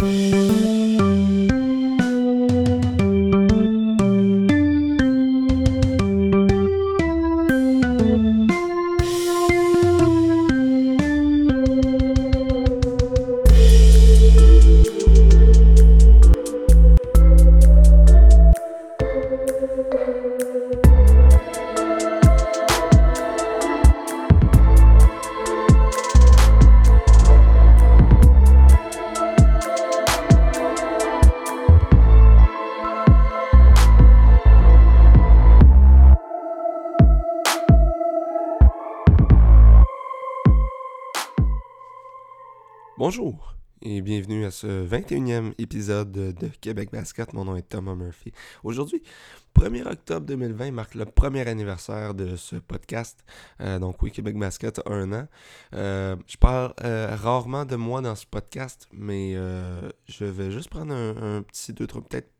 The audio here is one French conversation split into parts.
Bonjour ce 21e épisode de Québec Basket. Mon nom est Thomas Murphy. Aujourd'hui, 1er octobre 2020 marque le premier anniversaire de ce podcast. Euh, donc oui, Québec Basket a un an. Euh, je parle euh, rarement de moi dans ce podcast, mais je vais juste prendre un, petit deux, trois, peut-être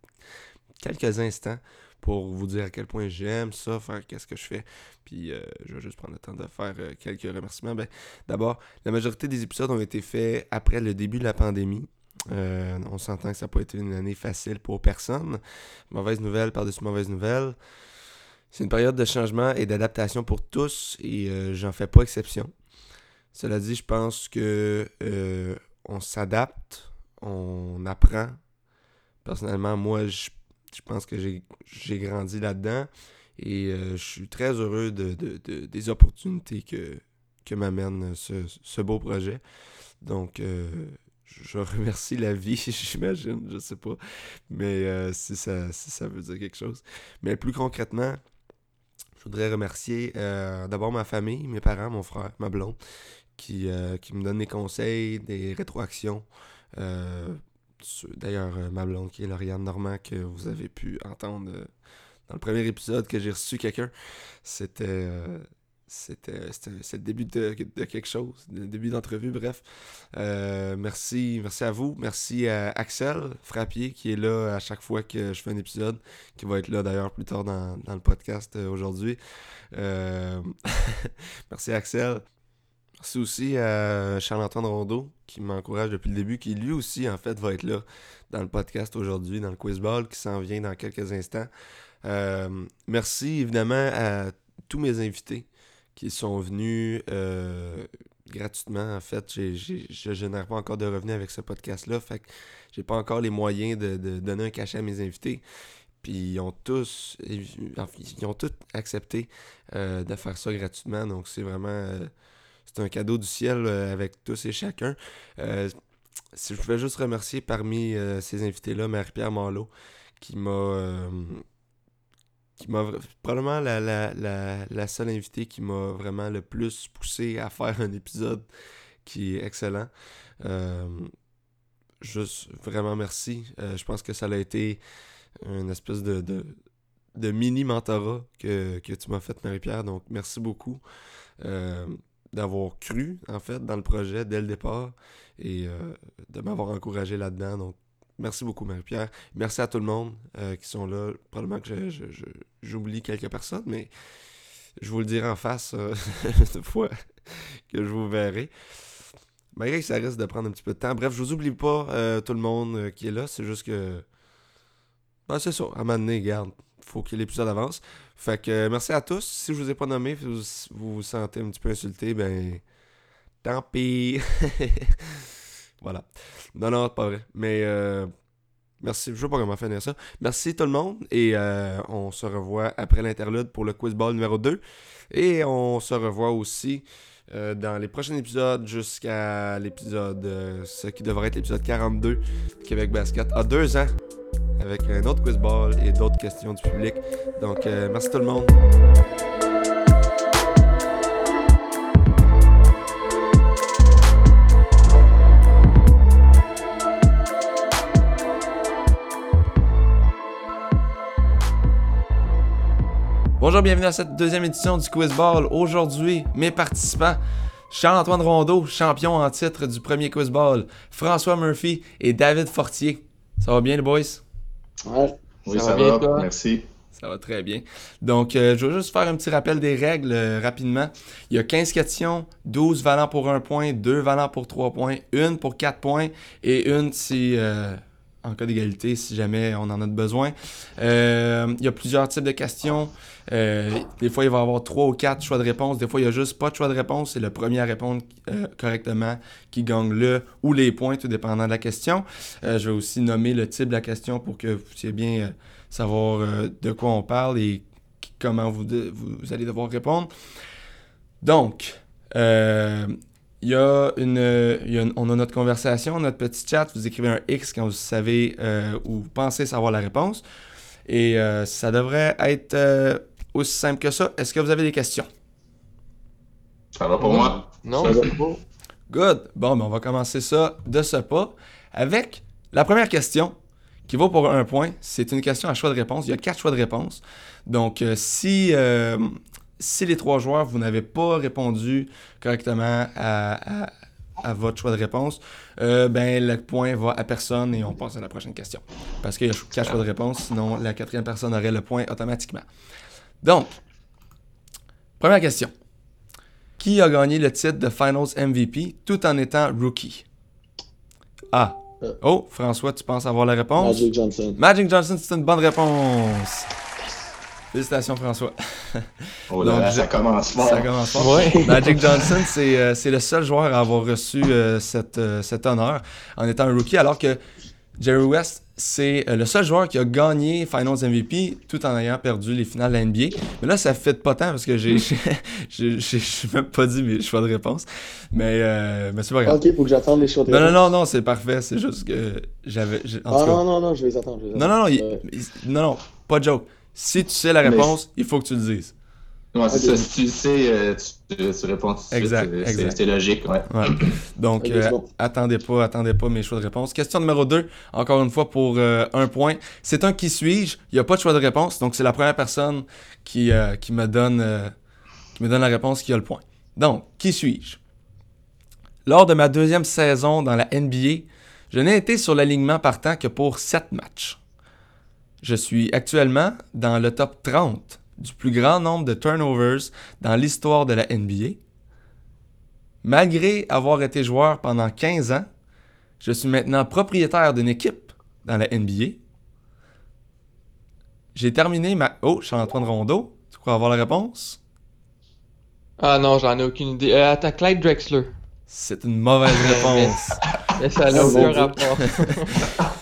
quelques instants pour vous dire à quel point j'aime ça, faire qu'est-ce que je fais. Puis je vais juste prendre le temps de faire quelques remerciements. Ben, D'abord, la majorité des épisodes ont été faits après le début de la pandémie. Euh, on s'entend que ça n'a pas été une année facile pour personne. Mauvaise nouvelle par-dessus mauvaise nouvelle. C'est une période de changement et d'adaptation pour tous et j'en fais pas exception. Cela dit, je pense que on s'adapte, on apprend. Personnellement, moi, je pense que j'ai grandi là-dedans et euh, je suis très heureux de, des opportunités que, que m'amène ce, beau projet. Donc, euh, je remercie la vie, j'imagine, je sais pas, mais euh, si, ça, ça veut dire quelque chose. Mais plus concrètement, je voudrais remercier d'abord ma famille, mes parents, mon frère, ma blonde, qui, qui me donnent des conseils, des rétroactions d'ailleurs euh, ma blonde qui est Lauriane Normand que vous avez pu entendre euh, dans le premier épisode que j'ai reçu quelqu'un. C'était euh, c'était le début de, quelque chose, le début d'entrevue, bref. merci, merci à vous. Merci à Axel Frappier qui est là à chaque fois que je fais un épisode, qui va être là d'ailleurs plus tard dans, le podcast aujourd'hui. merci Axel. C'est aussi euh, Charles-Antoine Rondeau qui m'encourage depuis le début, qui lui aussi, en fait, va être là dans le podcast aujourd'hui, dans le quizball, qui s'en vient dans quelques instants. Euh, merci évidemment à tous mes invités qui sont venus euh, gratuitement. En fait, je ne génère pas encore de revenus avec ce podcast-là. Fait que j'ai pas encore les moyens de, donner un cachet à mes invités. Puis ils ont tous, ils ont tous accepté de faire ça gratuitement. Donc c'est vraiment c'est un cadeau du ciel euh, avec tous et chacun. Euh, si je pouvais juste remercier parmi euh, ces invités-là Marie-Pierre Marlot, qui m'a qui m'a probablement la, la, seule invitée qui m'a vraiment le plus poussé à faire un épisode qui est excellent. juste vraiment merci. je pense que ça a été une espèce de, de, mini mentorat que, que tu m'as fait, Marie-Pierre. Donc, merci beaucoup d'avoir cru, en fait, dans le projet dès le départ et euh, de m'avoir encouragé là-dedans. Donc, merci beaucoup, Marie-Pierre. Merci à tout le monde euh, qui sont là. Probablement que j'oublie quelques personnes, mais je vous le dirai en face euh, une fois que je vous verrai. Malgré que ça risque de prendre un petit peu de temps. Bref, je vous oublie pas tout le monde qui est là. C'est juste que. Ben, c'est ça. À un moment donné, garde faut que l'épisode avance. Fait que euh, merci à tous. Si je vous ai pas nommé, vous vous, sentez un petit peu insulté, ben tant pis. voilà. Non, non, pas vrai. Mais euh, merci. Je sais pas comment finir ça. Merci tout le monde. Et euh, on se revoit après l'interlude pour le quiz ball numéro 2. Et on se revoit aussi dans les prochains épisodes jusqu'à l'épisode, ce qui devrait être l'épisode 42 de Québec Basket. À deux ans avec un autre quiz ball et d'autres questions du public. Donc, euh, merci tout le monde. Bonjour, bienvenue à cette deuxième édition du Quiz Ball. Aujourd'hui, mes participants, Charles-Antoine Rondeau, champion en titre du premier Quiz Ball, François Murphy et David Fortier. Ça va bien, les boys? Ouais. Oui, ça, va, bien, merci. Ça va très bien. Donc, euh, je vais juste faire un petit rappel des règles euh, rapidement. Il y a 15 questions, 12 valant pour 1 point, 2 valant pour 3 points, 1 pour 4 points et une si, euh, en cas d'égalité, si jamais on en a besoin. Euh, il y a plusieurs types de questions. Euh, des fois, il va y avoir 3 ou 4 choix de réponse. Des fois, il n'y a juste pas de choix de réponse. C'est le premier à répondre euh, correctement qui gagne le ou les points, tout dépendant de la question. Euh, je vais aussi nommer le type de la question pour que vous puissiez bien savoir de quoi on parle et comment vous, vous allez devoir répondre. Donc, il y a une, y a on a notre conversation, notre petit chat. Vous écrivez un X quand vous savez ou vous pensez savoir la réponse. Et ça devrait être aussi simple que ça. Est-ce que vous avez des questions? Ça va pour moi? Non, Ça va. beau. Good. Bon, ben on va commencer ça de ce pas avec la première question qui vaut pour un point. C'est une question à choix de réponse. Il y a quatre choix de réponse. Donc, euh, si, euh, si les trois joueurs, vous n'avez pas répondu correctement à, à- à votre choix de réponse, euh, ben le point va à personne et on passe à la prochaine question. Parce qu'il y a quatre choix de réponse, sinon la quatrième personne aurait le point automatiquement. Donc, première question. Qui a gagné le titre de Finals MVP tout en étant rookie? A. Euh. Oh, François, tu penses avoir la réponse? Magic Johnson. Magic Johnson, c'est une bonne réponse. Félicitations, François. Oh là Donc, ça commence fort. Ça commence fort. Ouais. Magic Johnson, c'est euh, c'est le seul joueur à avoir reçu euh, cette, euh, cet honneur en étant un rookie, alors que Jerry West, c'est euh, le seul joueur qui a gagné Finals MVP tout en ayant perdu les finales de la NBA. Mais là, ça fait pas tant parce que j'ai j'ai même pas dit mes choix de réponse. Mais, euh, mais c'est pas grave. Ok, faut que j'attende les choix de Non, non, réponse. non, non, c'est parfait. C'est juste que j'avais. Ah cas, non, non, non, je vais les attendre. je vais les non, non, non, il- Ouais. il- non, non, pas de joke. Si tu sais la Mais- réponse, il faut que tu le dises. Ouais, c'est Ok. ça. Si tu le sais, euh, tu, réponds tout de suite. Exact, euh, c'est- exact. C'est logique, ouais. Ouais. Donc, euh, bon. attendez pas, attendez pas mes choix de réponse. Question numéro 2, encore une fois pour euh, un point. C'est un qui suis-je? Il n'y a pas de choix de réponse, donc c'est la première personne qui, qui, me donne, qui me donne la réponse qui a le point. Donc, qui suis-je? Lors de ma deuxième saison dans la NBA, je n'ai été sur l'alignement partant que pour 7 matchs. Je suis actuellement dans le top 30 du plus grand nombre de turnovers dans l'histoire de la NBA. Malgré avoir été joueur pendant 15 ans, je suis maintenant propriétaire d'une équipe dans la NBA. J'ai terminé ma... Oh, Charles-Antoine Rondeau. Tu crois avoir la réponse? Ah non, j'en ai aucune idée. Euh, attends, Clyde Drexler. C'est une mauvaise réponse. Mais ça n'a Ah, aucun rapport.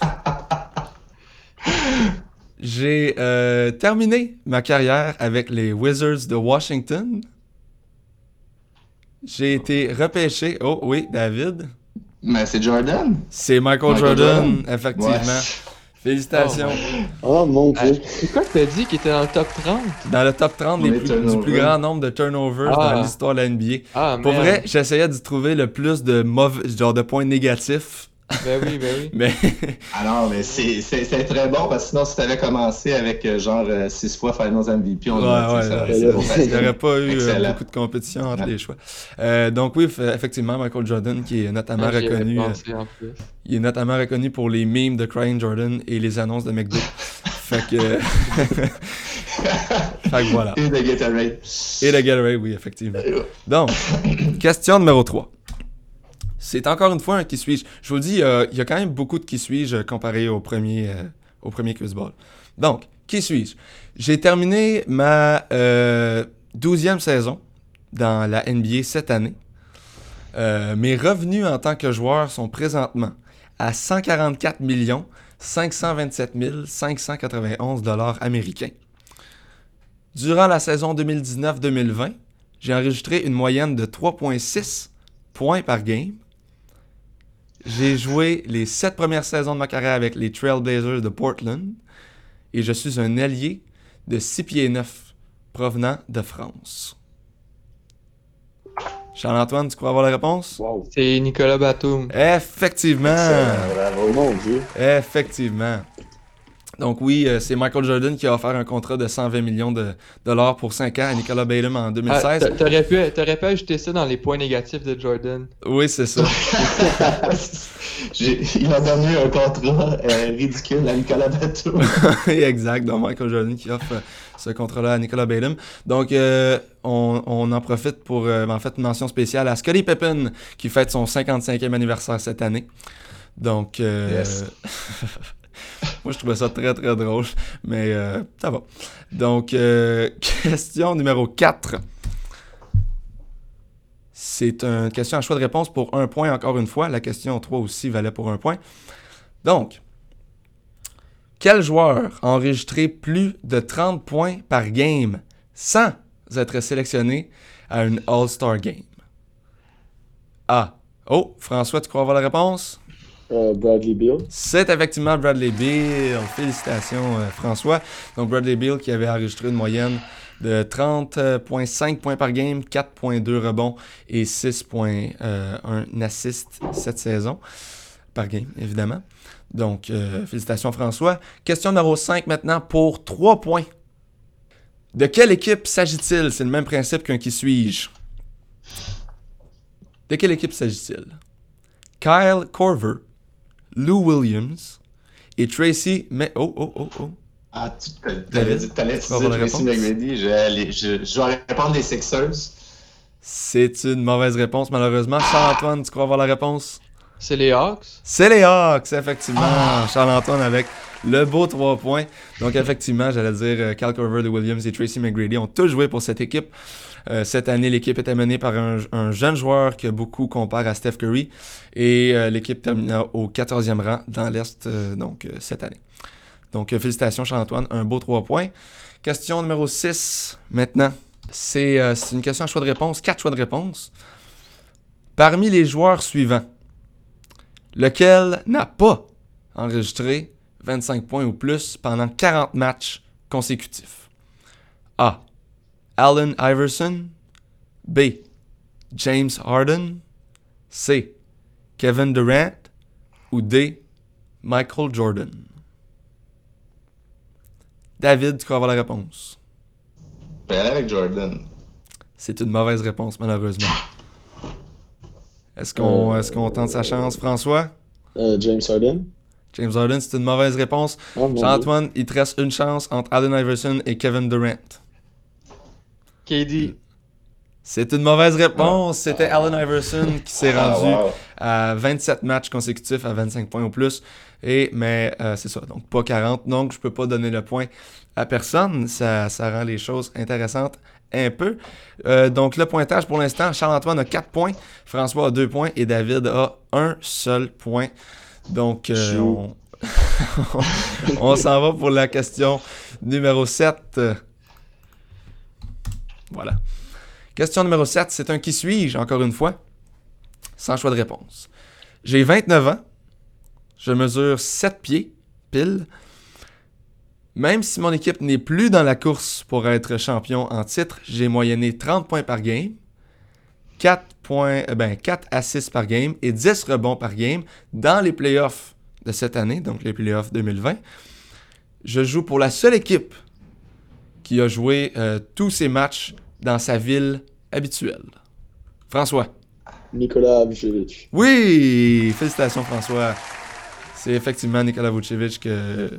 J'ai euh, terminé ma carrière avec les Wizards de Washington. J'ai été repêché. Oh oui, David. Mais c'est Jordan. C'est Michael, Michael Jordan, Jordan. effectivement. Ouais. Félicitations. Oh mon Ah, dieu. C'est quoi que t'as dit qui était dans le top 30? Dans le top 30 des plus- du plus grand nombre de turnovers Ah. dans l'histoire de la NBA. Ah, Pour vrai, j'essayais d'y trouver le plus de mauvais, genre de points négatifs. Ben oui, ben oui. Mais Ah non, mais c'est très bon parce que sinon, si t'avais commencé avec euh, genre 6 fois Finals MVP, on ouais, ouais, il n'y aurait pas eu euh, Excellent. beaucoup de compétition entre Ouais. les choix. Euh, donc oui, effectivement, Michael Jordan, qui est notamment Ah, reconnu, euh, pensé en plus. il est notamment reconnu pour les memes de Crying Jordan et les annonces de McDo. fait que, fait que voilà. Et de Gatorade. Et le Gatorade, oui, effectivement. Donc, question numéro 3. C'est encore une fois un qui suis-je? Je vous le dis, euh, il y a quand même beaucoup de qui suis-je comparé au premier, euh, au. Donc, qui suis-je? J'ai terminé ma euh, 12e saison dans la NBA cette année. Euh, mes revenus en tant que joueur sont présentement à 144 527 591 dollars américains. Durant la saison 2019-2020, j'ai enregistré une moyenne de 3,6 points par game. J'ai joué les sept premières saisons de ma carrière avec les Trailblazers de Portland et je suis un allié de 6 pieds 9 provenant de France. Charles-Antoine, tu crois avoir la réponse? Wow. C'est Nicolas Batum. Effectivement! Excellent, bravo. Oh mon dieu. Effectivement. Donc oui, euh, c'est Michael Jordan qui a offert un contrat de 120 millions de dollars pour 5 ans à Nicolas Batum en Ah, 2016. t'a- T'aurais pu, t'aurais pu ajouter ça dans les points négatifs de Jordan. oui, c'est ça. Il a donné un contrat euh, ridicule à Nicolas Bateau. exact. Donc, Michael Jordan qui offre euh, ce contrat-là à Nicolas Batum. Donc, euh, on, on en profite pour, euh, en fait, une mention spéciale à Scottie Pippen qui fête son 55e anniversaire cette année. Donc, euh, Yes. moi, je trouvais ça très, très drôle. Mais euh, ça va. Donc, euh, question numéro 4. C'est une question à choix de réponse pour un point encore une fois. La question 3 aussi valait pour un point. Donc, quel joueur a enregistré plus de 30 points par game sans être sélectionné à une All-Star Game? A. Oh, François, tu crois avoir la réponse? Euh, Bradley Beal. C'est effectivement Bradley Beal. Félicitations, euh, François. Donc, Bradley Beal qui avait enregistré une moyenne de 30,5 points par game, 4,2 rebonds et 6,1 assists cette saison. Par game, évidemment. Donc, euh, félicitations, François. Question numéro 5 maintenant pour 3 points. De quelle équipe s'agit-il? C'est le même principe qu'un qui suis-je? De quelle équipe s'agit-il? Kyle Corver, Lou Williams et Tracy mais oh oh oh oh Ah, tu t'avais dit que t'allais Tracy réponse? McGrady. Je, vais aller- je, je vais répondre les Sixers. c'est une mauvaise réponse malheureusement Charles-Antoine tu crois avoir la réponse? C'est les Hawks. c'est les Hawks effectivement Ah. Charles-Antoine avec le beau 3 points. Donc effectivement j'allais dire euh, Kyle Corver Lou Williams et Tracy McGrady ont tous joué pour cette équipe. Euh, cette année l'équipe était menée par un, un jeune joueur que beaucoup comparent à Steph Curry. Et euh, l'équipe termina au 14e rang dans l'Est donc cette année. Donc félicitations Charles-Antoine. Un beau 3 points. Question numéro 6 maintenant. C'est une question à choix de réponse, quatre choix de réponse. Parmi les joueurs suivants, lequel n'a pas enregistré 25 points ou plus pendant 40 matchs consécutifs? A. Allen Iverson. B. James Harden. C. Kevin Durant. Ou D. Michael Jordan. David, tu crois avoir la réponse? Je vais aller avec Jordan. C'est une mauvaise réponse, malheureusement. Est-ce qu'on Euh, est-ce qu'on tente sa chance, François? Euh, James Harden. James Harden, c'est une mauvaise réponse. Ah, Dieu. Jean-Antoine, il te reste une chance entre Allen Iverson et Kevin Durant. KD. C'est une mauvaise réponse. C'était Allen Iverson qui s'est Ah, rendu wow. à 27 matchs consécutifs à 25 points ou plus. Et, mais euh, c'est ça, donc pas 40. Donc je peux pas donner le point à personne. Ça, ça rend les choses intéressantes un peu. Euh, donc le pointage pour l'instant, Charles-Antoine a 4 points, François a 2 points et David a un seul point. Donc euh, on s'en va pour la question numéro 7. Voilà. Question numéro 7, c'est un qui suis-je, encore une fois, sans choix de réponse. J'ai 29 ans, je mesure 7 pieds, pile. Même si mon équipe n'est plus dans la course pour être champion en titre, j'ai moyenné 30 points par game, 4, points, euh, ben, 4 assists par game et 10 rebonds par game dans les playoffs de cette année, donc les playoffs 2020. Je joue pour la seule équipe qui a joué euh, tous ses matchs dans sa ville habituelle. François. Nicolas Vucevic. Oui! Félicitations, François. C'est effectivement Nikola Vucevic que.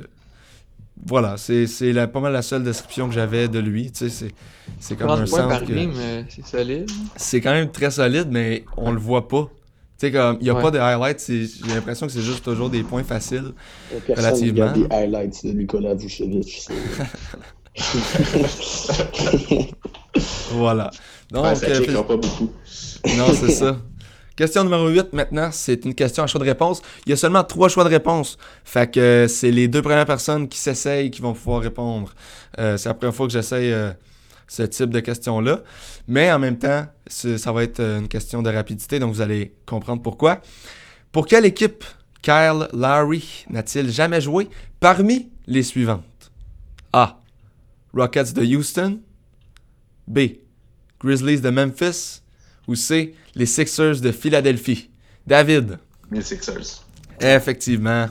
Voilà, c'est c'est la- pas mal la seule description que j'avais de lui. Tu sais, c'est- c'est comme 30 un centre que- euh, c'est solide. C'est quand même très solide, mais on le voit pas. Tu sais, comme, il n'y a Ouais. pas de highlights, c'est- j'ai l'impression que c'est juste toujours des points faciles. Personne ne Relativement. regarde des highlights de Nicolas Vucevic. c'est- Voilà. Donc, Ouais, ça euh, pas beaucoup. Non, c'est ça. Question numéro 8 maintenant, c'est une question à choix de réponse. Il y a seulement trois choix de réponse. Fait que euh, c'est les deux premières personnes qui s'essayent qui vont pouvoir répondre. Euh, c'est la première fois que j'essaye euh, ce type de question-là. Mais en même temps, ça va être une question de rapidité, donc vous allez comprendre pourquoi. Pour quelle équipe Kyle Lowry n'a-t-il jamais joué parmi les suivantes? A. Rockets de Houston. B. Grizzlies de Memphis. Ou C. Les Sixers de Philadelphie. David. Les Sixers. Effectivement.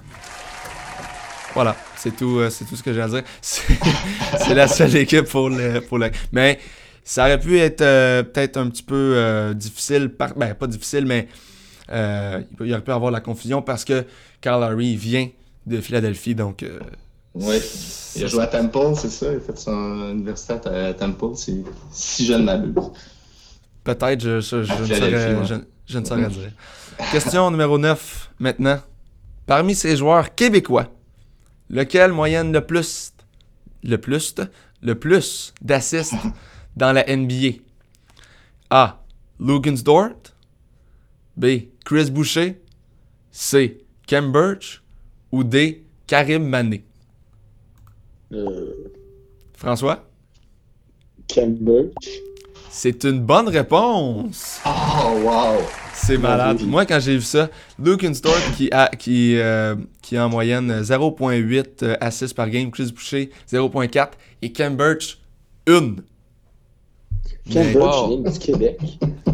Voilà, c'est tout, euh, c'est tout ce que j'ai à dire. C'est la seule équipe pour le, pour le. Mais ça aurait pu être euh, peut-être un petit peu euh, difficile, par... ben pas difficile, mais Euh, il, aurait pu avoir la confusion parce que Kyle Lowry vient de Philadelphie, donc Oui. Il a joué à Temple, c'est ça? Il a fait son université à Temple, si, si je ne m'abuse. Peut-être, je, je- je À ne saurais, ouais. je, je ne saurais dire. Question numéro 9, maintenant. Parmi ces joueurs québécois, lequel moyenne le plus, le plus, le plus d'assists dans la NBA? A? Lugensdort. B. Chris Boucher. C. Kem Birch. Ou D. Karim Mané? Euh, François? Cambridge. C'est une bonne réponse. Oh, wow! C'est malade. Moi, quand j'ai vu ça, Lugensdort qui a, qui, euh, qui a en moyenne 0.8 euh, assists par game, Chris Boucher 0.4 et Kem Birch 1. Cambridge Wow. vient du Québec.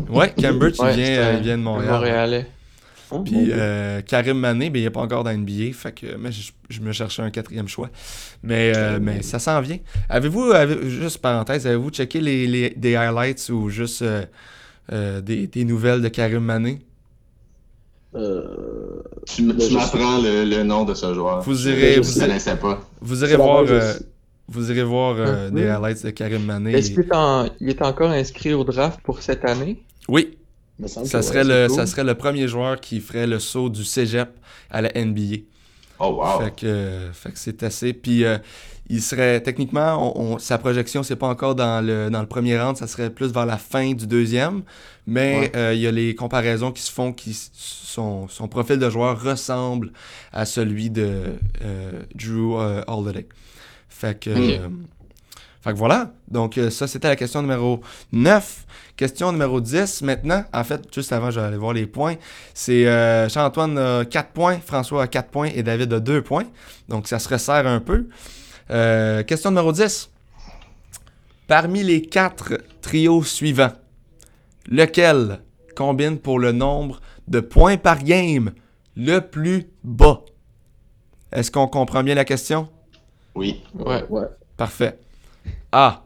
Ouais, Kem Birch, il, Ouais, vient, c'est euh, il vient de Montréal. Montréalais. Hein, Puis euh, Karim Mané, ben, il n'est pas encore dans NBA, fait que mais je, je me cherchais un quatrième choix. Mais, euh, mais ça s'en vient. Avez-vous, avez- juste parenthèse, avez-vous checké les, les- des highlights ou juste euh, euh, des, des nouvelles de Karim Mané? Euh, Tu, Ben, tu m'apprends le, le nom de ce joueur. Vous Je- irez- Je vous ne irez- connaissais pas. Vous irez voir, euh, vous irez voir euh, Mhm. des highlights de Karim Mané. Est-ce qu'il est, en- il est encore inscrit au draft pour cette année? Oui, me semble ça que serait, ouais, le, ça serait le premier joueur qui ferait le saut du cégep à la NBA. Oh, wow! Fait que, euh, fait que c'est assez. Puis euh, il serait techniquement, on- on- sa projection, c'est pas encore dans le, dans le premier round, ça serait plus vers la fin du deuxième. Mais Ouais. euh, il y a les comparaisons qui se font, qui son, son profil de joueur ressemble à celui de euh, Drew euh, Holiday. Fait que. Fait que voilà. Donc euh, ça, c'était la question numéro 9. Question numéro 10 maintenant. En fait, juste avant, je vais aller voir les points. C'est euh, Jean-Antoine a 4 points, François a 4 points et David a 2 points. Donc ça se resserre un peu. Euh, question numéro 10. Parmi les quatre trios suivants, lequel combine pour le nombre de points par game le plus bas? Est-ce qu'on comprend bien la question? Oui. Ouais. Ouais. Parfait. A.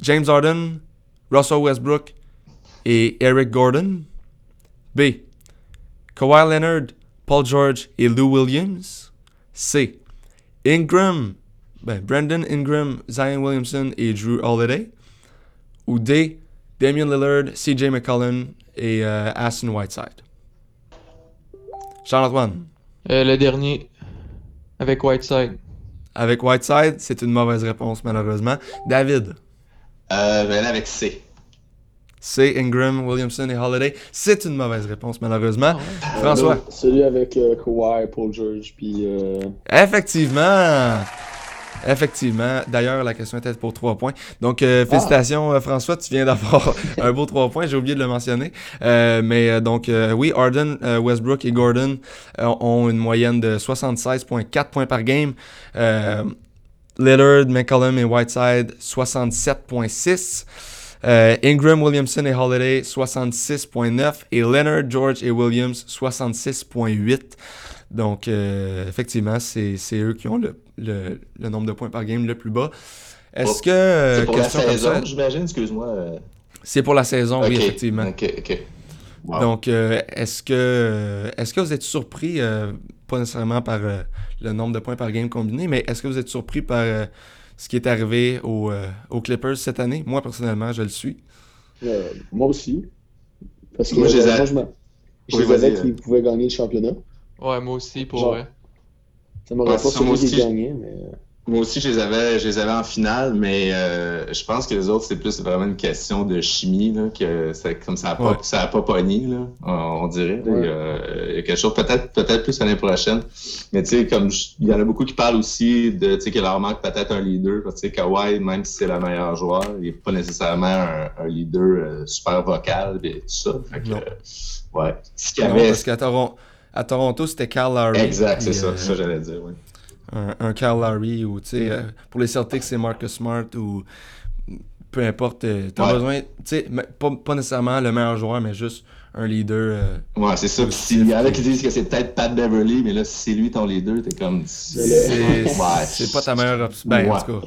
James Harden, Russell Westbrook et Eric Gordon. B. Kawhi Leonard, Paul George et Lou Williams. C. Ingram, ben, Brandon Ingram, Zion Williamson et Drew Holiday. Ou D. Damian Lillard, CJ McCollum et euh, Aston Whiteside. Charles-Antoine. Euh, le dernier, avec Whiteside. Avec Whiteside, c'est une mauvaise réponse malheureusement. David? Euh, aller avec C. C'est Ingram, Williamson et Holiday. C'est une mauvaise réponse, malheureusement. François? Euh, Celui avec euh, Kawhi, Paul George, puis euh, Effectivement. Effectivement. D'ailleurs, la question était pour 3 points. Donc, euh, félicitations, euh, François. Tu viens d'avoir un beau 3 points. J'ai oublié de le mentionner. Euh, mais euh, donc, euh, oui, Harden, euh, Westbrook et Gordon ont une moyenne de 76,4 points par game. Euh, Lillard, McCollum et Whiteside, 67,6. Euh, Ingram, Williamson et Holiday, 66,9. Et Leonard, George et Williams, 66,8. Donc, euh, effectivement, c'est c'est eux qui ont le, le- le nombre de points par game le plus bas. Est-ce Oh, que, euh, C'est pour la question comme saison, ça, j'imagine, excuse-moi. euh, c'est pour la saison, oui, effectivement. Ok, ok. Wow. Donc, euh, est-ce que, est-ce que vous êtes surpris, euh, pas nécessairement par euh, le nombre de points par game combiné, mais est-ce que vous êtes surpris par euh, ce qui est arrivé aux, euh, aux Clippers cette année? Moi, personnellement, je le suis. euh, moi aussi. Parce que Moi, je les ai- moi, je, me- je Oui, les avais qu'ils pouvaient gagner le championnat. Ouais, moi aussi, pour Genre. vrai. Ça m'aurait Ouais, pas ça, moi aussi. mais. Moi aussi, je les avais, je les avais en finale, mais euh, je pense que les autres, c'est plus vraiment une question de chimie, là, que ça, comme ça a pas, Ouais. ça a pas pogné, là, on, on dirait. là. Ouais. Il, y a, il y a quelque chose, peut-être, peut-être plus l'année prochaine. Mais tu sais, comme je- il y en a beaucoup qui parlent aussi de, tu sais, qu'il leur manque peut-être un leader. Tu sais, Kawhi, même si c'est le meilleur joueur, il n'est pas nécessairement un, un leader euh, super vocal et tout ça. Fait que, Non. euh, ouais. Ce qu'il y Non, avait, parce qu'à Toron- à Toronto, c'était Kyle Lowry. exact, c'est ça, euh, ça j'allais dire, oui. un, un Kyle Lowry ou, tu sais, euh, pour les Celtics, c'est Marcus Smart ou peu importe. euh, T'as Ouais. besoin, tu sais, pas, pas nécessairement le meilleur joueur, mais juste un leader. euh, Ouais, c'est ça. Positif, s'il y en a qui disent que c'est peut-être Pat Beverly, mais là, si c'est lui ton leader, t'es comme. c'est Ouais. pas ta meilleure option. Ben, en tout cas.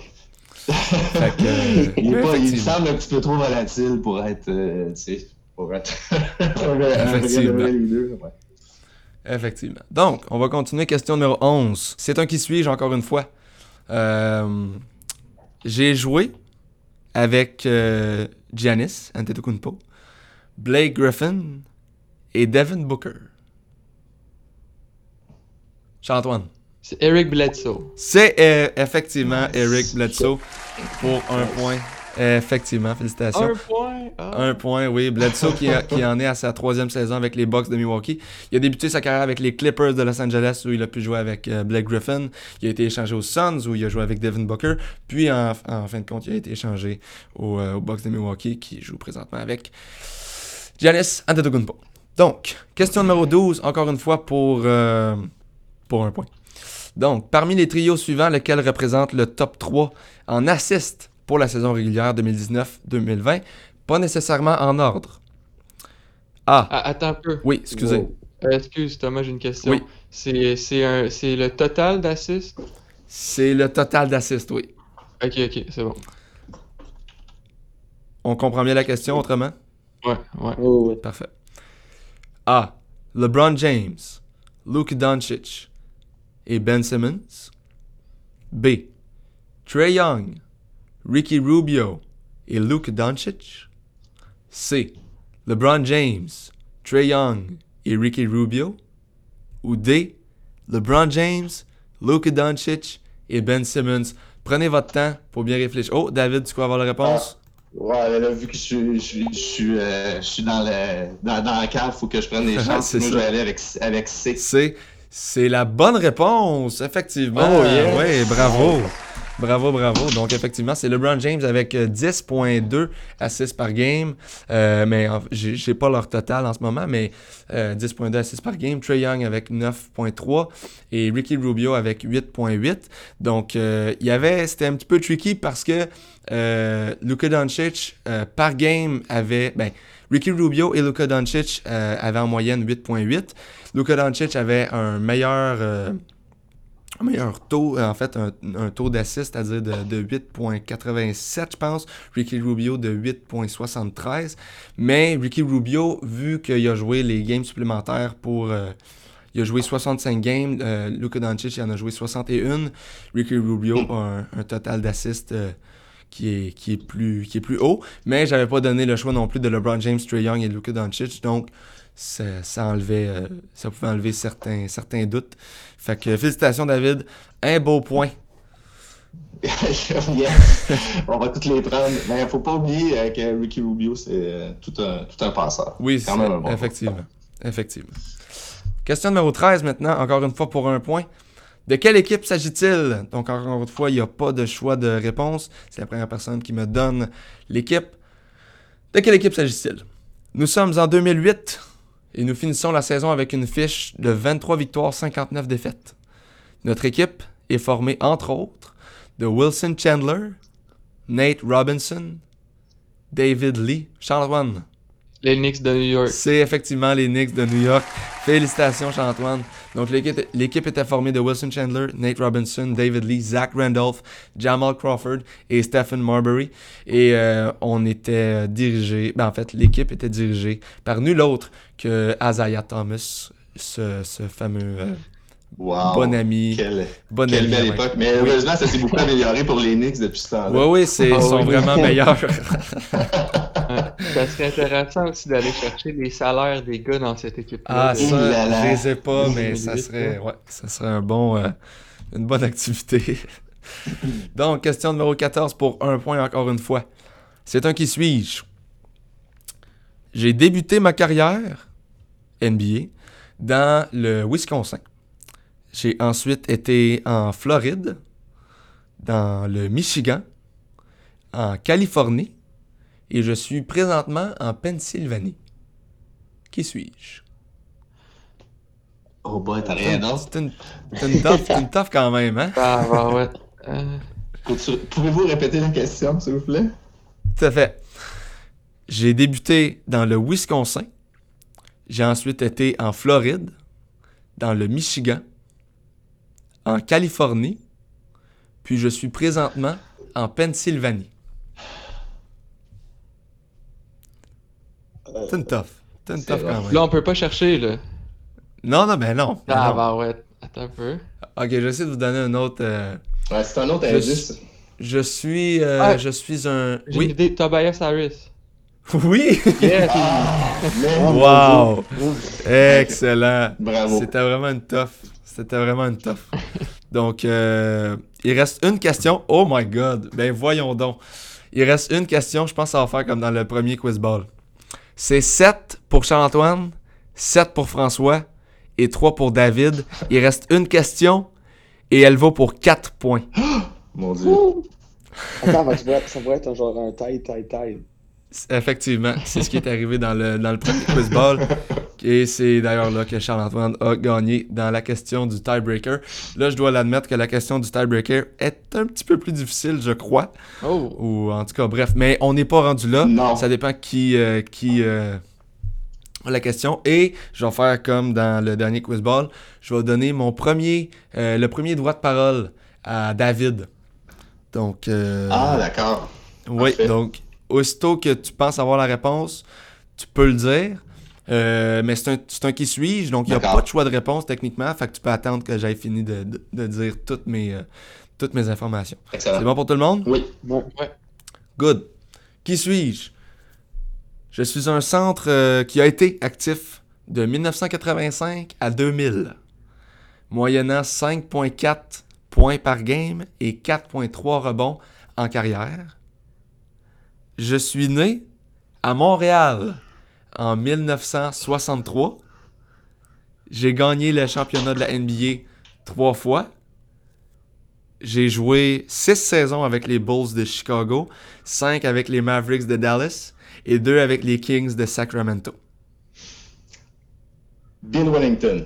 fait que, euh, Il, pas, il me semble un petit peu trop volatile pour être. euh, tu sais. Pour être un vrai leader. Ouais. Effectivement. Donc, on va continuer. Question numéro 11. C'est un qui suis-je encore une fois? Euh, J'ai joué avec euh, Giannis Antetokounmpo, Blake Griffin et Devin Booker. Charles-Antoine. C'est Eric Bledsoe. C'est euh, effectivement Eric Bledsoe pour un point. Effectivement, félicitations. Un point. Ah. Un point, oui. Bledsoe qui, a- qui en est à sa troisième saison avec les Bucks de Milwaukee. Il a débuté sa carrière avec les Clippers de Los Angeles où il a pu jouer avec euh, Blake Griffin. Il a été échangé aux Suns où il a joué avec Devin Booker. Puis en, en fin de compte, il a été échangé aux, euh, aux Bucks de Milwaukee qui joue présentement avec Giannis Antetokounmpo. Donc, question numéro 12, encore une fois pour, euh, pour un point. Donc, parmi les trios suivants, lequel représente le top 3 en assist pour la saison régulière 2019-2020 Pas nécessairement en ordre. A. Ah, attends un peu. Oui, excusez. Wow. Euh, excuse Thomas, j'ai une question. Oui. C'est c'est un c'est le total d'assists? C'est le total d'assists, oui. Ok ok c'est bon. On comprend bien la question autrement? Ouais ouais. Oh, ouais. Parfait. A. LeBron James, Luke Doncic et Ben Simmons. B. Trey Young, Ricky Rubio et Luke Doncic. C. LeBron James, Trey Young et Ricky Rubio. Ou D. LeBron James, Luke Doncic et Ben Simmons. Prenez votre temps pour bien réfléchir. Oh, David, tu crois avoir la réponse? Ouais, là, vu que je suis, je je euh, je suis dans, le, dans, dans la cave, faut que je prenne des chances. C'est Moi, ça. je vais aller avec, avec C. C'est, c'est la bonne réponse, effectivement. Oh, yeah. Ouais, bravo. Bravo, bravo. Donc, effectivement, c'est LeBron James avec euh, 10.2 assists par game. Euh, mais j'ai, pas leur total en ce moment, mais euh, 10.2 assists par game. Trey Young avec 9.3 et Ricky Rubio avec 8.8. Donc, euh, il y avait, c'était un petit peu tricky parce que euh, Luka Doncic, euh, par game, avait, ben, Ricky Rubio et Luka Doncic euh, avaient en moyenne 8.8. Luka Doncic avait un meilleur, euh, meilleur taux, euh, en fait, un, un taux d'assist, c'est-à-dire de, de 8.87, je pense. Ricky Rubio de 8.73. Mais Ricky Rubio, vu qu'il a joué les games supplémentaires pour... euh, il a joué 65 games. Euh, Luka Doncic, il en a joué 61. Ricky Rubio a un, total d'assists euh, qui, est, qui, est plus, qui est plus haut. Mais j'avais pas donné le choix non plus de LeBron James, Trey Young et Luka Doncic. Donc, ça, ça enlevait, euh, ça pouvait enlever certains, certains doutes. Fait que félicitations, David. Un beau point. Yes. On va toutes les prendre. Mais faut pas oublier euh, que Ricky Rubio, c'est euh, tout un, tout un passeur. Oui, C'est bon effectivement. Effectivement. Question numéro 13 maintenant, encore une fois pour un point. De quelle équipe s'agit-il? Donc, encore une fois, il n'y a pas de choix de réponse. C'est la première personne qui me donne l'équipe. De quelle équipe s'agit-il? Nous sommes en 2008 et nous finissons la saison avec une fiche de 23 victoires, 59 défaites. Notre équipe est formée, entre autres, de Wilson Chandler, Nate Robinson, David Lee, Charles-Antoine. Les Knicks de New York. C'est effectivement les Knicks de New York. Félicitations, Charles-Antoine. Donc, l'équipe était formée de Wilson Chandler, Nate Robinson, David Lee, Zach Randolph, Jamal Crawford et Stephen Marbury. Et euh, on était dirigé, ben, en fait, l'équipe était dirigée par nul autre que Isaiah Thomas, ce, ce fameux euh, Wow. bon ami. Quelle, Bon quelle ami, belle ouais. époque. Mais heureusement, ça s'est beaucoup amélioré pour les Knicks depuis ce temps-là. Oui, oui, c'est, ils Ah sont oui. vraiment meilleurs. Ça serait intéressant aussi d'aller chercher les salaires des gars dans cette équipe-là. Ah, De- ça, là là. je les ai pas, Oui, mais oui, ça oui, serait, oui. ouais, ça serait un bon, euh, une bonne activité. Donc, question numéro 14 pour un point encore une fois. C'est un qui suis-je? J'ai débuté ma carrière NBA dans le Wisconsin. J'ai ensuite été en Floride, dans le Michigan, en Californie et je suis présentement en Pennsylvanie. Qui suis-je? Oh boy, t'as rien d'autre. C'est une, une une quand même, hein? Ah, bah ouais. Euh, Pouvez-vous répéter la question, s'il vous plaît? Tout à fait. J'ai débuté dans le Wisconsin. J'ai ensuite été en Floride, dans le Michigan, en Californie, puis je suis présentement en Pennsylvanie. euh, C'est une tough. C'est une tough quand même. Là, on peut pas chercher, là. Non, non, ben non. ben Ah, non. bah ouais. Attends un peu. Ok, j'essaie de vous donner un autre. euh, Ouais, c'est un autre Je indice. Je suis. euh, Ah. je suis un. J'ai une Oui. idée. Tobias Harris. Oui! Yes! Ah, oh, Wow! Excellent! Bravo. C'était vraiment une tough. C'était vraiment une tough. Donc, euh, il reste une question. Oh my god! Ben voyons donc. Il reste une question. Je pense que ça va faire comme dans le premier quiz ball. C'est 7 pour Charles-Antoine, 7 pour François et 3 pour David. Il reste une question et elle vaut pour 4 points. Mon dieu. Attends, mais ça pourrait être- un genre un tie, tie, tie. Effectivement, c'est ce qui est arrivé dans le, dans le premier quiz ball. Et c'est d'ailleurs là que Charles-Antoine a gagné dans la question du tiebreaker. Là, je dois l'admettre que la question du tiebreaker est un petit peu plus difficile, je crois. Oh! Ou en tout cas, bref, mais on n'est pas rendu là. Non. Ça dépend qui, euh, qui euh, a la question. Et je vais faire comme dans le dernier quiz ball. Je vais donner mon premier, euh, le premier droit de parole à David. Donc, Ah, d'accord. oui, Parfait. donc aussitôt que tu penses avoir la réponse, tu peux le dire. Euh, mais c'est un, c'est un qui suis-je, donc il n'y a pas de choix de réponse techniquement. Fait que tu peux attendre que j'aille fini de, de- de dire toutes mes, euh, toutes mes informations. C'est bon pour tout le monde? Oui. Ouais. Good. Qui suis-je? Je suis un centre euh, qui a été actif de 1985 à 2000, moyennant 5.4 points par game et 4.3 rebonds en carrière. Je suis né à Montréal en 1963. J'ai gagné le championnat de la NBA trois fois. J'ai joué six saisons avec les Bulls de Chicago, cinq avec les Mavericks de Dallas et deux avec les Kings de Sacramento. Bill Wellington.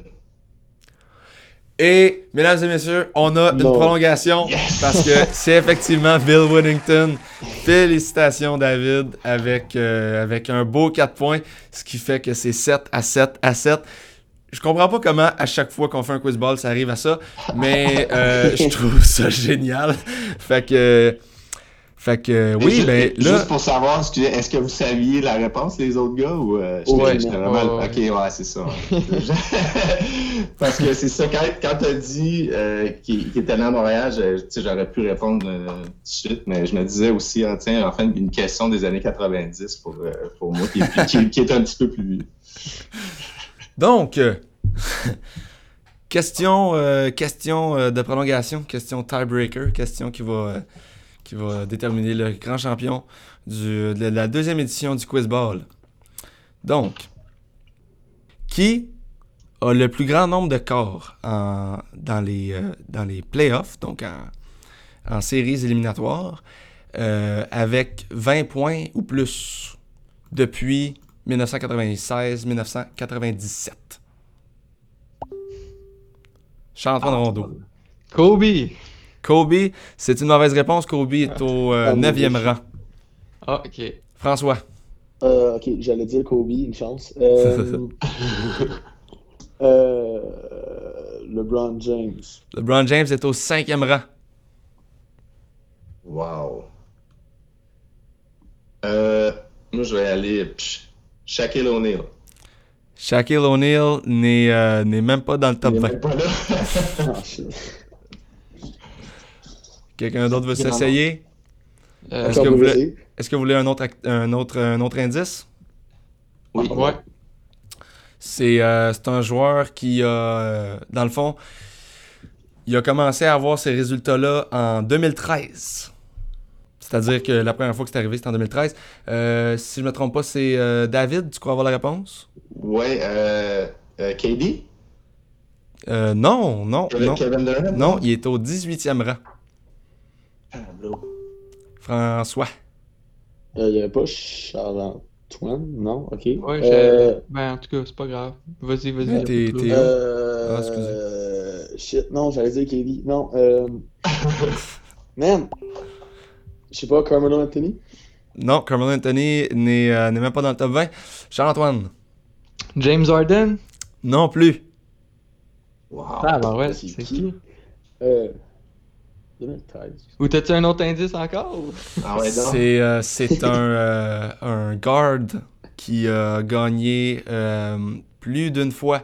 Et, mesdames et messieurs, on a une Non. prolongation parce que c'est effectivement Bill Whittington. Félicitations, David, avec, euh, avec un beau 4 points, ce qui fait que c'est 7 à 7 à 7. Je comprends pas comment à chaque fois qu'on fait un quiz ball, ça arrive à ça, mais euh, je trouve ça génial. Fait que, fait que oui, Juste- ben là, Juste pour savoir, est-ce que vous saviez la réponse, les autres gars, ou euh, j'étais- Ouais. vraiment... Ouais, ouais. Ok, ouais, c'est ça. Parce que c'est ça, quand, quand t'as dit euh, qu'il était né à Montréal, j'aurais pu répondre euh, tout de suite, mais je me disais aussi, ah, tiens, enfin, une question des années 90 pour, euh, pour moi, qui, est- qui, qui est un petit peu plus vieux. Donc, euh, question, euh, question euh, de prolongation, question tiebreaker, question qui va, euh, qui va déterminer le grand champion du- de la deuxième édition du Quiz Ball. Donc, qui a le plus grand nombre de corps en- dans, les, euh, dans les playoffs, donc en, en séries éliminatoires, euh, avec 20 points ou plus depuis 1996-1997. Charles-Antoine Rondeau. Kobe! Kobe, c'est une mauvaise réponse. Kobe est au Ah, 9e mauvais. rang. Ah, ok. François. Euh, ok, j'allais dire Kobe, une chance. Euh, euh, LeBron James. LeBron James est au 5e rang. Wow. Euh, moi, je vais aller psh, Shaquille O'Neal. Shaquille O'Neal n'est euh, n'est même pas dans le top Il est 20. même pas là. Quelqu'un d'autre veut s'essayer? Euh, Est-ce que vous voulez- laisser? Est-ce que vous voulez un autre, act- un autre, un autre indice? Oui. ouais. C'est euh, c'est un joueur qui a, euh, dans le fond, il a commencé à avoir ces résultats-là en 2013. C'est-à-dire que la première fois que c'est arrivé, c'était en 2013. Euh, si je me trompe pas, c'est euh, David, tu crois avoir la réponse? Ouais, euh, euh, KD? Euh, non, non, non. Kevin Durant? Non, il est au 18e rang. François. Euh, Il n'y avait pas Charles-Antoine, non? Ok. Ouais, Euh, Ben, en tout cas, c'est pas grave. Vas-y, vas-y. T'es- t'es- euh, Ah, excusez. Shit, non, j'allais dire KD. Non, euh... Man! Je sais pas, Carmelo Anthony? Non, Carmelo Anthony n'est euh, n'est même pas dans le top 20. Charles-Antoine. James Harden? Non plus. Wow. Ah, ben ouais, c'est c'est qui? qui? Euh... 2013. Ou t'as-tu un autre indice encore? Ah ouais, donc. C'est euh, c'est un, euh, un guard qui a gagné euh, plus d'une fois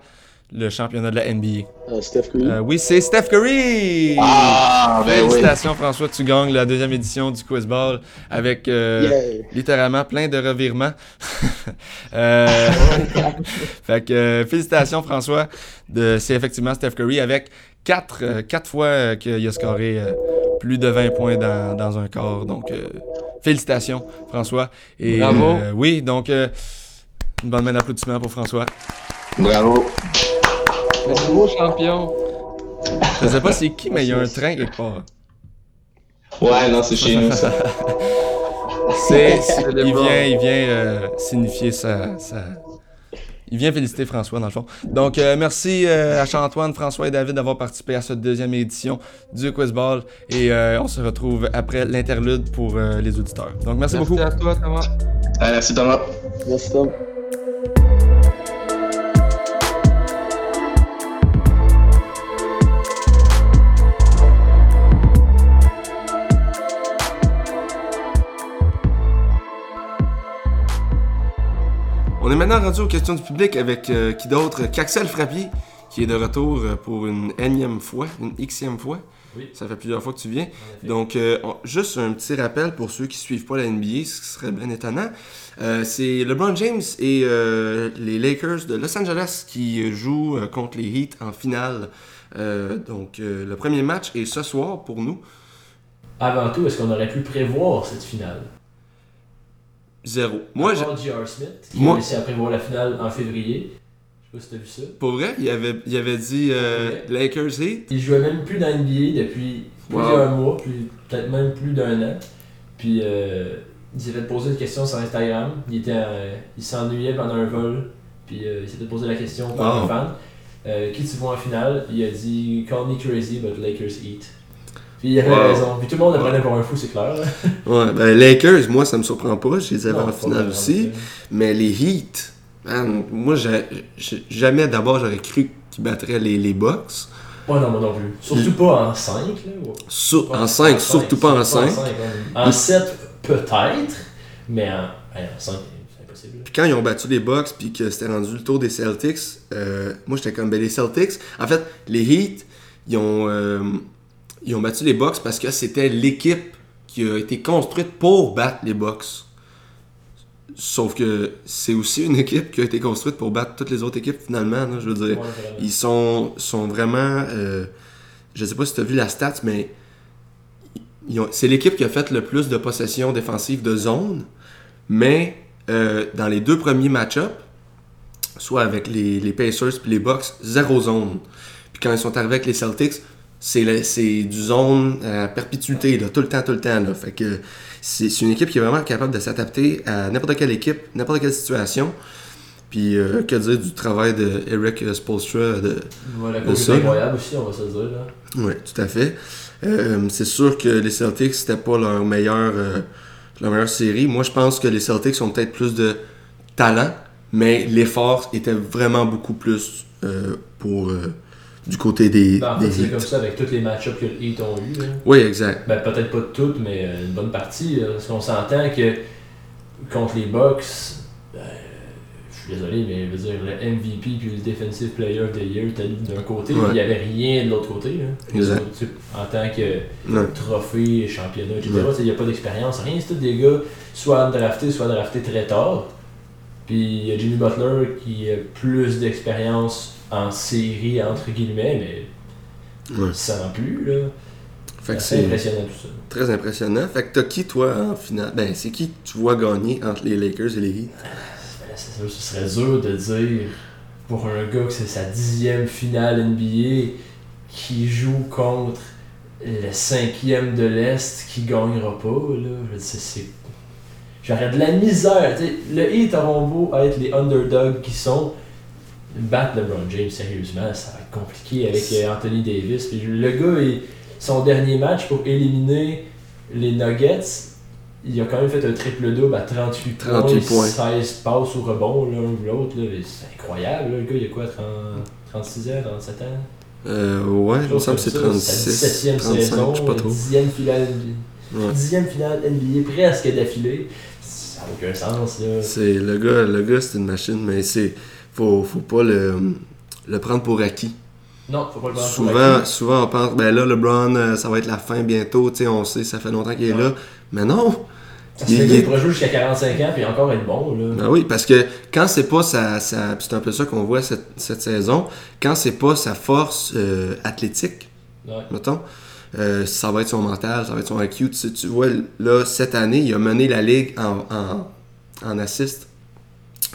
le championnat de la NBA. Euh, Steph Curry. Euh, oui, c'est Steph Curry! Ah, ben oui. Félicitations François, tu gagnes la deuxième édition du Quiz Ball avec euh, Yeah. littéralement plein de revirements. Euh, fait que euh, félicitations François, c'est effectivement Steph Curry avec quatre, euh, quatre fois euh, qu'il a scoré euh, plus de 20 points dans, dans un quart. Donc euh, félicitations François. Et, Bravo. euh, oui, donc euh, une bonne main d'applaudissement pour François. Bravo. Merci beau champion. Je sais pas c'est qui, mais il y a un train quelque part. Ouais, non, c'est chez nous, ça. C'est, le il vient, il vient euh, signifier sa, sa- Il vient féliciter François, dans le fond. Donc, euh, merci euh, à Chantoine, François et David d'avoir participé à cette deuxième édition du Quiz Ball. Et euh, on se retrouve après l'interlude pour euh, les auditeurs. Donc, merci, Merci beaucoup. à toi, Thomas. Ah, merci, Thomas. Merci Tom. Est maintenant rendu aux questions du public avec euh, qui d'autre? qu'Axel Frappier, qui est de retour euh, pour une énième fois, une xème fois. Oui. Ça fait plusieurs fois que tu viens. Donc, euh, on- juste un petit rappel pour ceux qui suivent pas la NBA, ce qui serait bien étonnant. Euh, c'est LeBron James et euh, les Lakers de Los Angeles qui jouent contre les Heat en finale. Donc, le premier match est ce soir pour nous. Avant tout, est-ce qu'on aurait pu prévoir cette finale? Zéro. Moi, j'ai- J.R. Smith, qui Moi- a réussi à prévoir la finale en février. Je sais pas si t'as vu ça. pour vrai, il avait, il avait dit euh, Lakers Heat. Il jouait même plus dans NBA depuis Wow. plusieurs mois, puis peut-être même plus d'un an. Puis euh, il s'est fait poser une question sur Instagram. Il était, en- il s'ennuyait pendant un vol, puis euh, il s'est fait poser la question par Wow. un fan. Euh, qui tu vois en finale? Il a dit Call me crazy, but Lakers eat. Puis il avait Wow. raison. Puis tout le monde prenait pour un fou, c'est clair. Ouais, ben Lakers, moi, ça me surprend pas. Je les avais Non, en finale aussi. Mais les Heat, man, moi, j'ai- j'ai- jamais d'abord j'aurais cru qu'ils battraient les, les Bucks. Ouais, non, moi non plus. Surtout pas en 5. Là. Sur- en 5, surtout pas en 5. En 7, peut-être, mais en, hey, en 5, c'est impossible. Puis quand ils ont battu les Bucks, puis que c'était rendu le tour des Celtics, euh, moi j'étais comme, ben les Celtics, en fait, les Heat, ils ont, euh, ils ont battu les Bucks parce que c'était l'équipe qui a été construite pour battre les Bucks. Sauf que c'est aussi une équipe qui a été construite pour battre toutes les autres équipes finalement, là, je veux dire. Ouais. Ils sont, sont vraiment. euh, je sais pas si tu as vu la stat, mais c'est l'équipe qui a fait le plus de possessions défensives de zone. Mais euh, dans les deux premiers match-ups, soit avec les, les Pacers puis les Bucks, zéro zone. Puis quand ils sont arrivés avec les Celtics, c'est du zone à perpétuité, là, tout le temps, tout le temps. Là. Fait que c'est une équipe qui est vraiment capable de s'adapter à n'importe quelle équipe, n'importe quelle situation. Puis euh, que dire du travail de Eric Spoelstra de, de ça, incroyable aussi, on va se dire. Oui, tout à fait. Euh, c'est sûr que les Celtics, c'était pas leur meilleure, euh, leur meilleure série. Moi, je pense que les Celtics ont peut-être plus de talent, mais l'effort était vraiment beaucoup plus pour du côté des, Ben, en des fait, c'est Heat. comme ça avec toutes les match-ups que Heat ont eu. Là. Oui, exact. Ben, peut-être pas toutes, mais euh, une bonne partie. là, parce qu'on s'entend que contre les Bucks, ben, je suis désolé, mais je veux dire, le MVP puis le Defensive Player of the Year était d'un côté, Ouais. puis il n'y avait rien de l'autre côté. Là. Les Exact. tu en tant que Ouais. trophée, championnat, etc. Ouais. Il n'y a pas d'expérience, rien. C'est tous des gars soit draftés, soit draftés très tard. Puis il y a Jimmy Butler qui a plus d'expérience en série, entre guillemets, mais Ouais. sans plus. Là. Fait que C'est impressionnant tout ça. très impressionnant. Fait que t'as qui, toi, en finale? Ben, c'est qui tu vois gagner entre les Lakers et les Heat? Ben, c'est sûr, ce serait dur de dire pour un gars que c'est sa dixième finale NBA qui joue contre le cinquième de l'Est qui gagnera pas. Là. Je veux dire, c'est- J'aurais de la misère. Le Heat auront beau être les underdogs qui sont. Battre LeBron James, sérieusement, ça va être compliqué avec euh, Anthony Davis. Puis le gars, il- son dernier match pour éliminer les Nuggets, il a quand même fait un triple-double à 38, 38 points. 16 passes au rebond, l'un ou l'autre. C'est incroyable. là. Le gars, il a quoi, 30 36 ans, 37 ans? Euh, Ouais, il me semble que c'est 36, Sa 17e 35, saison, je sais pas trop. 10e finale, Ouais. 10e finale NBA presque d'affilée. Ça n'a aucun sens, là. Le gars, le gars c'est une machine, mais c'est faut, faut pas le, le prendre pour acquis. Non, faut pas le prendre pour Souvent, acquis. souvent on pense ben là LeBron euh, ça va être la fin bientôt, tu sais, on sait ça fait longtemps qu'il est Ouais. là, mais non. Il pourrait jouer jusqu'à 45 ans puis encore être bon, là. Ben oui, parce que quand c'est pas sa, sa- c'est un peu ça qu'on voit cette, cette saison, quand c'est pas sa force euh, athlétique, Ouais. mettons, euh, ça va être son mental, ça va être son IQ. Tu, tu vois, là, cette année, il a mené la ligue en, en, en assist.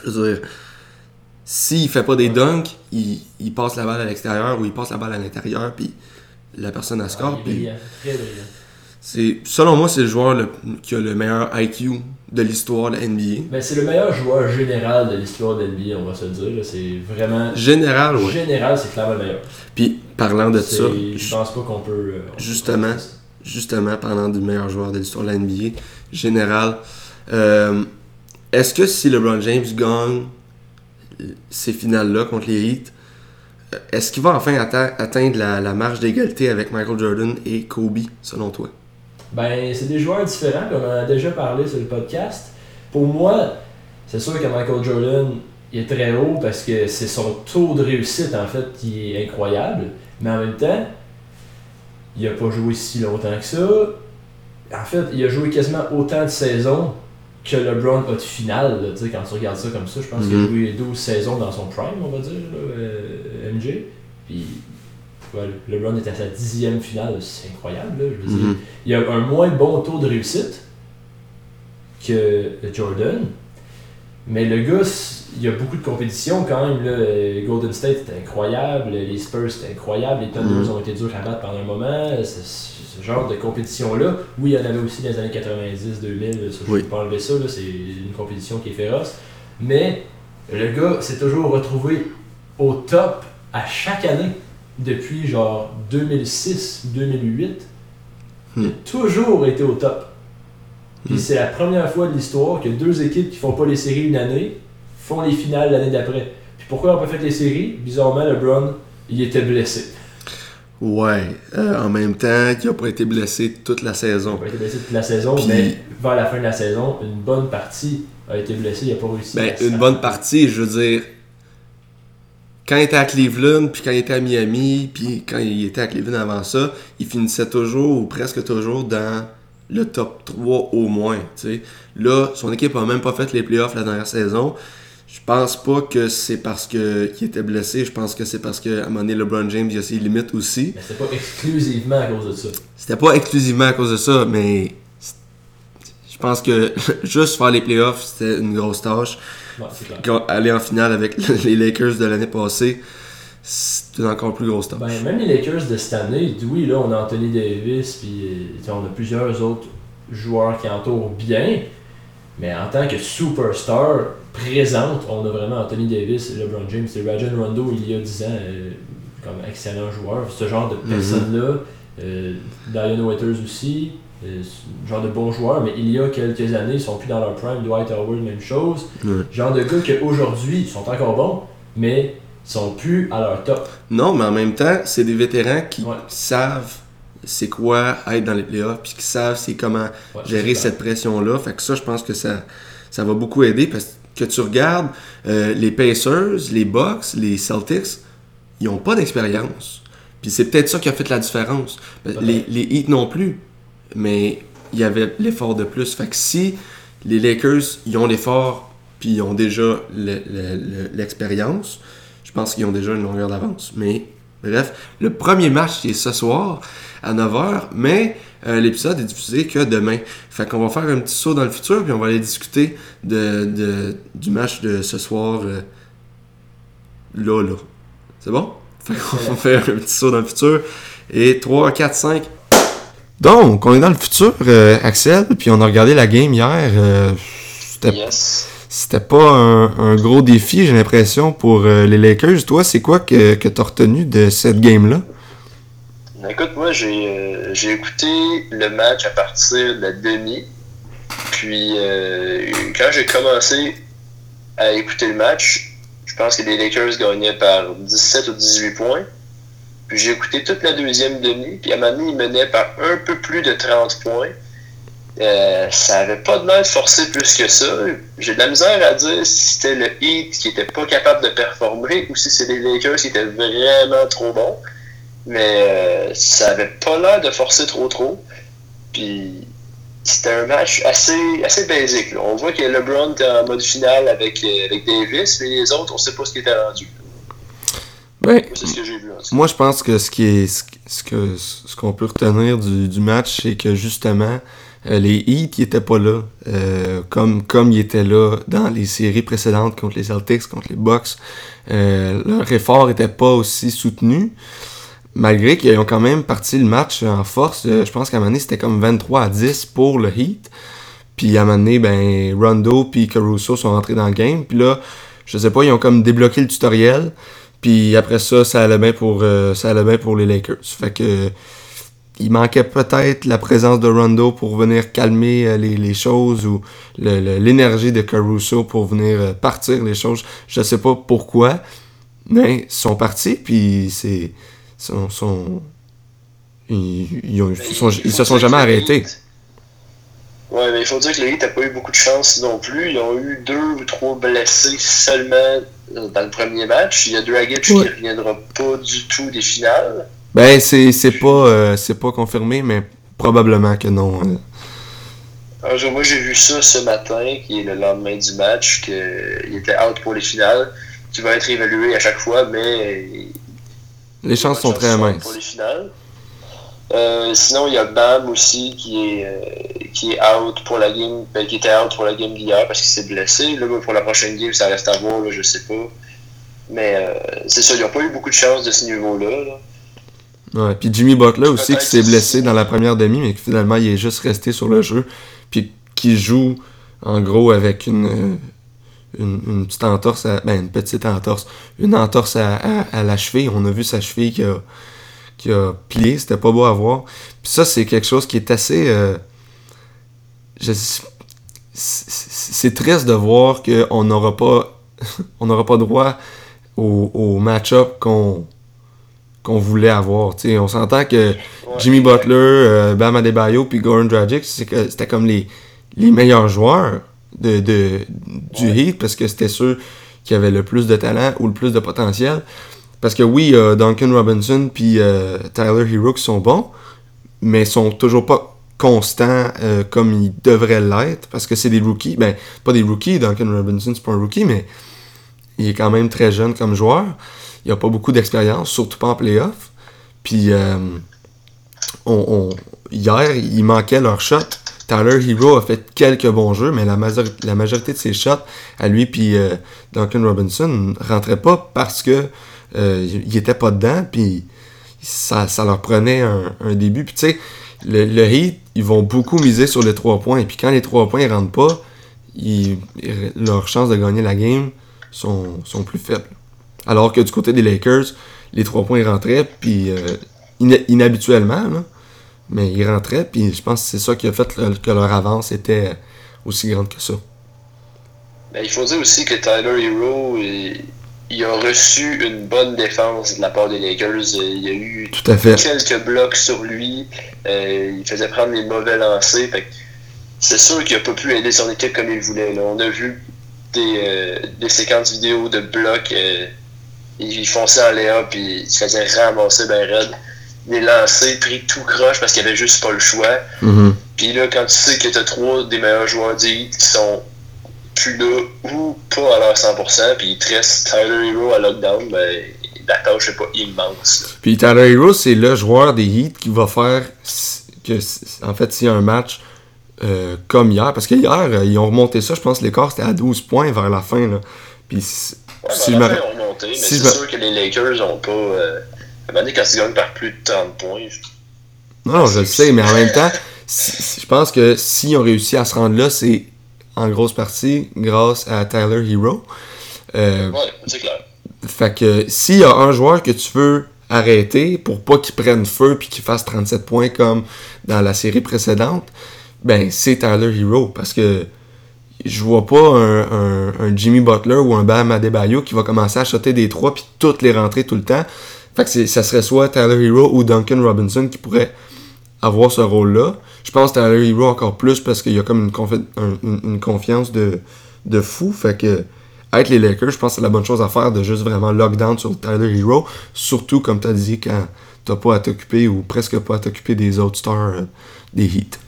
Je veux dire, s'il fait pas des dunks, il, il passe la balle à l'extérieur ou il passe la balle à l'intérieur, puis la personne a score. Ah, c'est, selon moi, c'est le joueur le- qui a le meilleur IQ de l'histoire de la NBA. Ben, c'est le meilleur joueur général de l'histoire de l'NBA, on va se dire. C'est vraiment. Général, ouais. Général, c'est clairement le meilleur. Puis, parlant de ça, Je pense pas qu'on peut. euh, on Justement. justement, parlant du meilleur joueur de l'histoire de la NBA, général, euh, est-ce que si LeBron James gagne ces finales-là contre les Heat, euh, est-ce qu'il va enfin atte- atteindre la, marge d'égalité avec Michael Jordan et Kobe, selon toi? Ben, c'est des joueurs différents, puis on en a déjà parlé sur le podcast. Pour moi, c'est sûr que Michael Jordan est très haut parce que c'est son taux de réussite, en fait, qui est incroyable. Mais en même temps, il a pas joué si longtemps que ça. En fait, il a joué quasiment autant de saisons que LeBron a de finale. là. Quand tu regardes ça comme ça, je pense qu'il a Mhm. joué 12 saisons dans son prime, on va dire, là, euh, MJ. Puis, ouais, LeBron est à sa dixième finale, c'est incroyable. Là, je veux dire Mhm. il a un moins bon taux de réussite que Jordan. Mais le gars, il y a beaucoup de compétitions quand même. Là. Euh, Golden State c'était incroyable, les Spurs c'était incroyable, les Thunders Mhm. ont été durs à battre pendant un moment. C'est- Ce genre de compétition-là, oui, il y en avait aussi dans les années 90-2000, ça, je ne Oui. peux pas enlever ça, c'est une compétition qui est féroce. Mais le gars s'est toujours retrouvé au top à chaque année depuis genre 2006-2008. Il a toujours été au top. Puis Hmm. c'est la première fois de l'histoire que deux équipes qui font pas les séries une année font les finales l'année d'après. Puis pourquoi on n'a pas fait les séries? Bizarrement, LeBron, il était blessé. Ouais, euh, en même temps, qu'il n'a pas été blessé toute la Il n'a saison. pas été blessé toute la saison, Puis- mais vers la fin de la saison, une bonne partie a été blessé, il n'a pas réussi. Ben, à- une bonne partie, je veux dire, quand il était à Cleveland, puis quand il était à Miami, puis quand il était à Cleveland avant ça, il finissait toujours ou presque toujours dans le top 3 au moins. Là, son équipe a même pas fait les playoffs la dernière saison. Je pense pas que c'est parce qu'il était blessé, je pense que c'est parce que à un moment donné, LeBron James il a ses limites aussi. Mais c'était pas exclusivement à cause de ça. C'était pas exclusivement à cause de ça, mais je pense que juste faire les playoffs, c'était une grosse tâche. Ouais, aller en finale avec les Lakers de l'année passée, c'est une encore plus grosse tâche. Ben, même les Lakers de cette année, oui, là, on a Anthony Davis, puis euh, on a plusieurs autres joueurs qui entourent bien, mais en tant que superstar présente, on a vraiment Anthony Davis et LeBron James. C'est Rajon Rondo, il y a 10 ans, euh, comme excellent joueur. Ce genre de Mhm. personnes-là, euh, Diane Waiters aussi, euh, ce genre de bons joueurs, mais il y a quelques années, ils sont plus dans leur prime. Dwight Howard, même chose. Genre de gars qu'aujourd'hui, ils sont encore bons, mais ils sont plus à leur top. Non, mais en même temps, c'est des vétérans qui Ouais. savent c'est quoi être dans les playoffs, puis qui savent c'est comment Ouais, gérer cette pression-là. Fait que ça, je pense que ça, ça va beaucoup aider parce que tu regardes euh, les Pacers, les Bucks, les Celtics, ils n'ont pas d'expérience. Puis c'est peut-être ça qui a fait la différence. Peut-être. Les, les Heat non plus, mais il y avait l'effort de plus. Fait que si les Lakers, ils ont l'effort, puis ils ont déjà le- le- le- l'expérience, je pense qu'ils ont déjà une longueur d'avance. Mais bref, le premier match qui est ce soir à 9h, mais euh, l'épisode est diffusé que demain. Fait qu'on va faire un petit saut dans le futur, puis on va aller discuter de, de- du match de ce soir euh, là, là. C'est bon? Fait qu'on va faire un petit saut dans le futur. Et 3, 4, 5. Donc, on est dans le futur, euh, Axel, puis on a regardé la game hier. euh, C'était Yes. C'était pas un, gros défi, j'ai l'impression, pour euh, les Lakers. Toi, c'est quoi que, que tu as retenu de cette game-là? Écoute, moi, j'ai euh, j'ai écouté le match à partir de la demi. Puis, euh, quand j'ai commencé à écouter le match, je pense que les Lakers gagnaient par 17 ou 18 points. Puis, j'ai écouté toute la deuxième demi. Puis, à donné, ils menaient par un peu plus de 30 points. Euh, ça avait pas de l'air de forcer plus que ça. J'ai de la misère à dire si c'était le Heat qui était pas capable de performer ou si c'était les Lakers qui étaient vraiment trop bons. Mais euh, ça avait pas l'air de forcer trop trop. Puis c'était un match assez, assez basique. là. On voit que LeBron était en mode finale avec, euh, avec Davis, mais les autres, on sait pas ce qui était rendu. Ben, Moi, C'est ce que j'ai vu. En tout cas. Moi, je pense que ce qui est ce, ce que ce qu'on peut retenir du, du match, c'est que justement euh, les Heat qui étaient pas là, euh, comme comme ils étaient là dans les séries précédentes contre les Celtics, contre les Bucks, euh, leur effort était pas aussi soutenu. Malgré qu'ils ont quand même parti le match en force, je pense qu'à un moment donné, c'était comme 23 à 10 pour le Heat. Puis à un moment donné, ben, Rondo puis Caruso sont rentrés dans le game. Puis là, je sais pas, ils ont comme débloqué le tutoriel. Puis après ça, ça allait bien pour, ça allait bien pour les Lakers. Fait que il manquait peut-être la présence de Rondo pour venir calmer euh, les, les choses ou l'énergie de Caruso pour venir euh, partir les choses. Je sais pas pourquoi, mais ils sont partis. Puis c'est sont, sont- ils, ils ont- ils sont- ils se sont jamais arrêtés. Ouais, mais il faut dire que le Heat n'a pas eu beaucoup de chance non plus. Ils ont eu deux ou trois blessés seulement euh, dans le premier match. Il y a Dragic Ouais. qui reviendra pas du tout des finales. Ben c'est c'est pas euh, c'est pas confirmé, mais probablement que non. hein. Un jour, moi, j'ai vu ça ce matin, qui est le lendemain du match, qu'il était out pour les finales, qui va être évalué à chaque fois, mais Les chances sont très Pour minces. les finales. Euh, sinon, il y a Bam aussi qui est, euh, qui est out pour la game, ben, qui était out pour la game d'hier parce qu'il s'est blessé. Là, pour la prochaine game, ça reste à voir, là, je sais pas. Mais euh, c'est ça, ils n'ont pas eu beaucoup de chance de ce niveau-là. là. Ouais, puis Jimmy Butler aussi qui s'est blessé dans la première demi, mais que finalement il est juste resté sur le jeu, puis qui joue en gros avec une, euh, une, une petite entorse, à- ben une petite entorse, une entorse à, à- à la cheville. On a vu sa cheville qui a, qui a plié, c'était pas beau à voir. Puis ça c'est quelque chose qui est assez, euh, c'est c'est triste de voir qu'on n'aura pas, on n'aura pas droit au, au match-up qu'on qu'on voulait avoir. Tu sais, on s'entend que Jimmy Butler, euh, Bam Adebayo puis Goran Dragic, c'était comme les, les meilleurs joueurs de, de, du Heat parce que c'était ceux qui avaient le plus de talent ou le plus de potentiel. Parce que oui, euh, Duncan Robinson puis euh, Tyler Hero qui sont bons, mais sont toujours pas constants euh, comme ils devraient l'être parce que c'est des rookies. Ben, pas des rookies, Duncan Robinson c'est pas un rookie, mais il est quand même très jeune comme joueur. Il a pas beaucoup d'expérience, surtout pas en playoff. Puis euh, hier, il manquait leur shot. Tyler Hero a fait quelques bons jeux, mais la, majori- la majorité de ses shots à lui puis euh, Duncan Robinson rentraient pas parce que euh, il était pas dedans, puis ça, leur prenait un, début. Puis tu sais, le, le Heat, ils vont beaucoup miser sur les trois points. Puis quand les trois points ne rentrent pas, ils- ils- leurs chances de gagner la game sont plus faibles. Alors que du côté des Lakers, les trois points rentraient, puis euh, inhabituellement, là, mais ils rentraient, puis je pense que c'est ça qui a fait que, que leur avance était aussi grande que ça. Mais il faut dire aussi que Tyler Hero, il, il a reçu une bonne défense de la part des Lakers. Il y a eu Tout à fait. quelques blocs sur lui. Euh, il faisait prendre les mauvais lancers. C'est sûr qu'il n'a pas pu aider son équipe comme il voulait. là. On a vu des, euh, des séquences vidéo de blocs. euh, il fonçait en Léa puis il se faisait ramasser ben raide. Des lancers pris tout croche parce qu'il avait juste pas le choix. Mhm. Puis là, quand tu sais que tu as trois des meilleurs joueurs d'élite qui sont plus là ou pas à leur 100%, puis il te reste Tyler Hero à lockdown, ben la tâche n'est pas immense. là. Puis Tyler Hero, c'est le joueur des Heat qui va faire que, en fait, s'il y a un match euh, comme hier, parce que hier, euh, ils ont remonté ça, je pense l'écart c'était à 12 points vers la fin. Là. Puis Ouais, si je la fin, mais c'est me- sûr que les Lakers ont pas. Euh, à un moment donné, quand ils gagnent par plus de 30 points, Non, non, je le sais, mais en même temps, si- je pense que s'ils ont réussi à se rendre là, c'est en grosse partie grâce à Tyler Hero. Euh, ouais, c'est clair. Fait que s'il y a un joueur que tu veux arrêter pour pas qu'il prenne feu puis qu'il fasse 37 points comme dans la série précédente, ben c'est Tyler Hero parce que je vois pas un, un- un Jimmy Butler ou un Bam Adebayo qui va commencer à shotter des trois puis toutes les rentrer tout le temps. Fait que ça serait soit Tyler Hero ou Duncan Robinson qui pourrait avoir ce rôle-là. Je pense Tyler Hero encore plus parce qu'il y a comme une, confi- un- une, une confiance de, de fou. Fait que être les Lakers, je pense que c'est la bonne chose à faire de juste vraiment lockdown sur Tyler Hero. Surtout, comme tu as dit, quand t'as pas à t'occuper ou presque pas à t'occuper des autres stars euh, des Heat.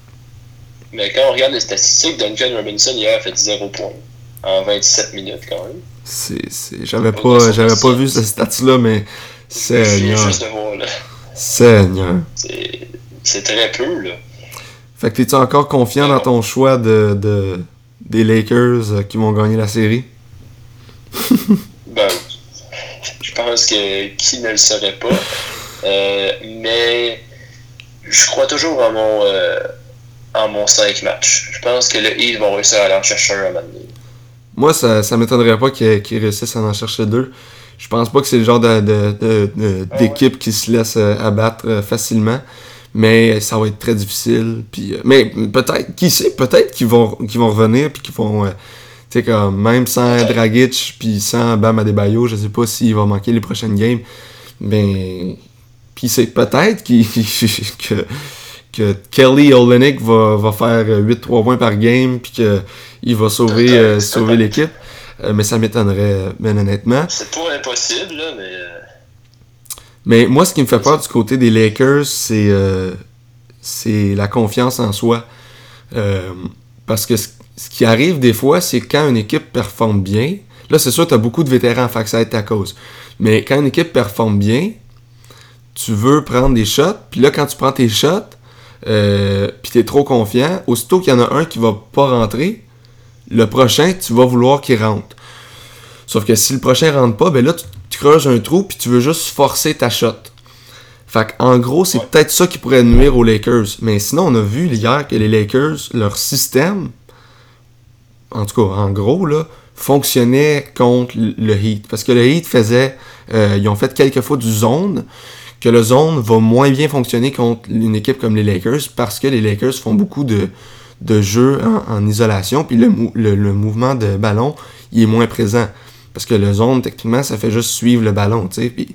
Mais quand on regarde les statistiques, Duncan Robinson hier a fait 0 points en 27 minutes quand même. C'est, c'est- J'avais Pas j'avais pas vu ce stat-là, mais Seigneur. juste de voir là. Seigneur. C'est c'est très peu là. Fait que t'es-tu encore confiant dans ton choix de, de- des Lakers euh, qui vont gagner la série? Ben, je pense que qui ne le saurait pas. Euh, mais je crois toujours en mon, euh, en mon 5 matchs. Je pense que le Heat vont réussir à aller en chercher un à moment donné. Moi, ça, ça m'étonnerait pas qu'ils qu'ils réussissent à en chercher deux. Je pense pas que c'est le genre d'équipe qui se laisse euh, abattre euh, facilement. Mais ça va être très difficile. Puis, euh, mais peut-être, qui sait, peut-être qu'ils vont, qu'ils vont revenir puis qu'ils vont. euh, tu sais, comme même sans. Dragic puis sans Bam Adebayo, je sais pas s'il va manquer les prochaines games. Mais. Puis c'est peut-être qu'il- que, que Kelly Olynyk va, va faire 8-3 points par game puis qu'il va sauver, euh, sauver l'équipe. Euh, mais ça m'étonnerait, bien honnêtement. C'est pas impossible, là, mais. euh, Mais moi, ce qui me fait peur du côté des Lakers, c'est euh, c'est la confiance en soi. Euh, parce que ce, ce qui arrive des fois, c'est quand une équipe performe bien. Là, c'est sûr, tu as beaucoup de vétérans, fait que ça aide ta cause. Mais quand une équipe performe bien, tu veux prendre des shots. Puis là, quand tu prends tes shots, euh, puis tu es trop confiant, aussitôt qu'il y en a un qui va pas rentrer, le prochain, tu vas vouloir qu'il rentre. Sauf que si le prochain rentre pas, ben là, tu, tu creuses un trou puis tu veux juste forcer ta shot. Fait en gros, c'est Ouais. peut-être ça qui pourrait nuire aux Lakers. Mais sinon, on a vu hier que les Lakers, leur système, en tout cas, en gros, là, fonctionnait contre le Heat. Parce que le Heat faisait. euh, ils ont fait quelques fois du zone. Que le zone va moins bien fonctionner contre une équipe comme les Lakers parce que les Lakers font beaucoup de, de jeux en, isolation. Puis le, le- le mouvement de ballon, il est moins présent. Parce que le zone, techniquement, ça fait juste suivre le ballon, tu sais. Puis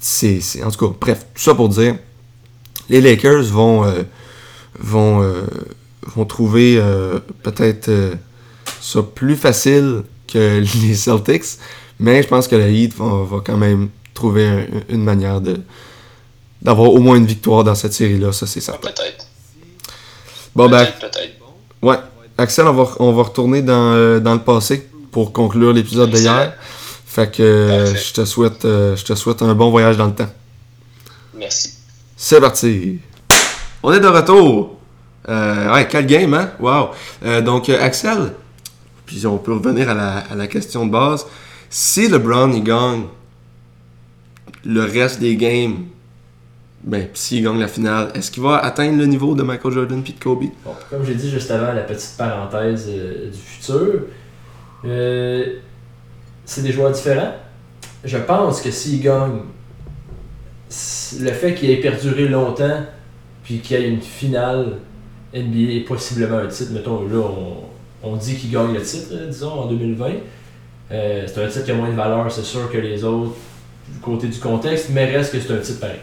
c'est, c'est- en tout cas, bref, tout ça pour dire, les Lakers vont, euh, vont, euh, vont trouver euh, peut-être euh, ça plus facile que les Celtics, mais je pense que le Heat va, va quand même trouver un- une manière de d'avoir au moins une victoire dans cette série-là, ça c'est certain. peut-être. Bon ben. Ouais. Axel, on va, on va retourner dans, euh, dans le passé pour conclure l'épisode d'hier. Fait que euh, Parfait. je te souhaite euh, je te souhaite un bon voyage dans le temps. Merci. C'est parti. On est de retour. Euh, ouais, quel game, hein? Wow. Euh, donc, Axel, puis on peut revenir à la, à la question de base. Si LeBron, il gagne le reste des games, ben, s'il gagne la finale, est-ce qu'il va atteindre le niveau de Michael Jordan puis de Kobe? Comme j'ai dit juste avant, la petite parenthèse euh, du futur, euh, c'est des joueurs différents. Je pense que s'il gagne, le fait qu'il ait perduré longtemps, puis qu'il y ait une finale NBA et possiblement un titre, mettons, là, on, on dit qu'il gagne le titre, euh, disons, en 2020. Euh, c'est un titre qui a moins de valeur, c'est sûr, que les autres, du côté du contexte, mais reste que c'est un titre pareil.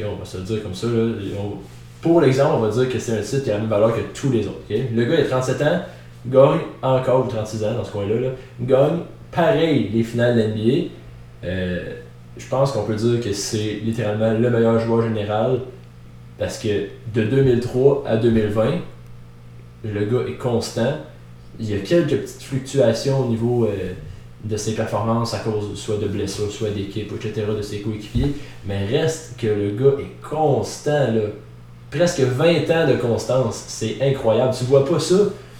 On va se le dire comme ça. Là. Pour l'exemple, on va dire que c'est un titre qui a la même valeur que tous les autres. Le gars, il a 37 ans, gagne encore, ou 36 ans dans ce coin-là, là, gagne pareil les finales de l'NBA. Euh, je pense qu'on peut dire que c'est littéralement le meilleur joueur général parce que de 2003 à 2020, le gars est constant. Il y a quelques petites fluctuations au niveau euh, de ses performances à cause soit de blessures, soit d'équipe, etc., de ses coéquipiers. Mais reste que le gars est constant, là. Presque 20 ans de constance. C'est incroyable. Tu vois pas ça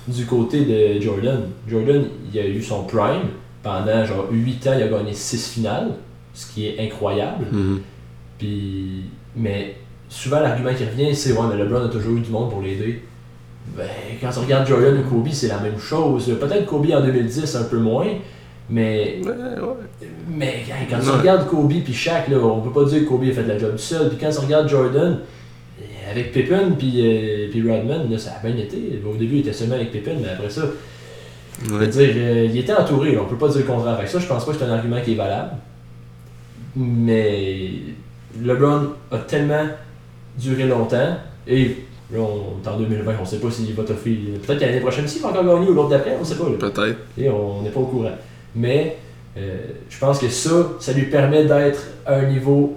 du côté de Jordan. Jordan, il a eu son prime. Pendant genre 8 ans, il a gagné 6 finales, ce qui est incroyable. Puis, mais souvent, l'argument qui revient, c'est Ouais, mais LeBron a toujours eu du monde pour l'aider. Ben, quand tu regardes Jordan ou Kobe, c'est la même chose. Peut-être Kobe en 2010, un peu moins. Mais, Ouais, ouais. mais quand tu Ouais. regardes Kobe puis Shaq, là, on peut pas dire que Kobe a fait la job seul. Puis quand tu regardes Jordan, euh, avec Pippen puis, euh, puis Rodman, là, ça a bien été. Au début, il était seulement avec Pippen, mais après ça, je veux dire, euh, il était entouré, là, on peut pas dire le contraire. Que ça, je pense pas que c'est un argument qui est valable. Mais LeBron a tellement durer longtemps. Et là, on est en 2020, on sait pas s'il va toffer. Peut-être l'année prochaine, s'il va encore gagner ou l'autre d'après, on sait pas. Peut-être. Et on n'est pas au courant. Mais euh, je pense que ça, ça lui permet d'être à un niveau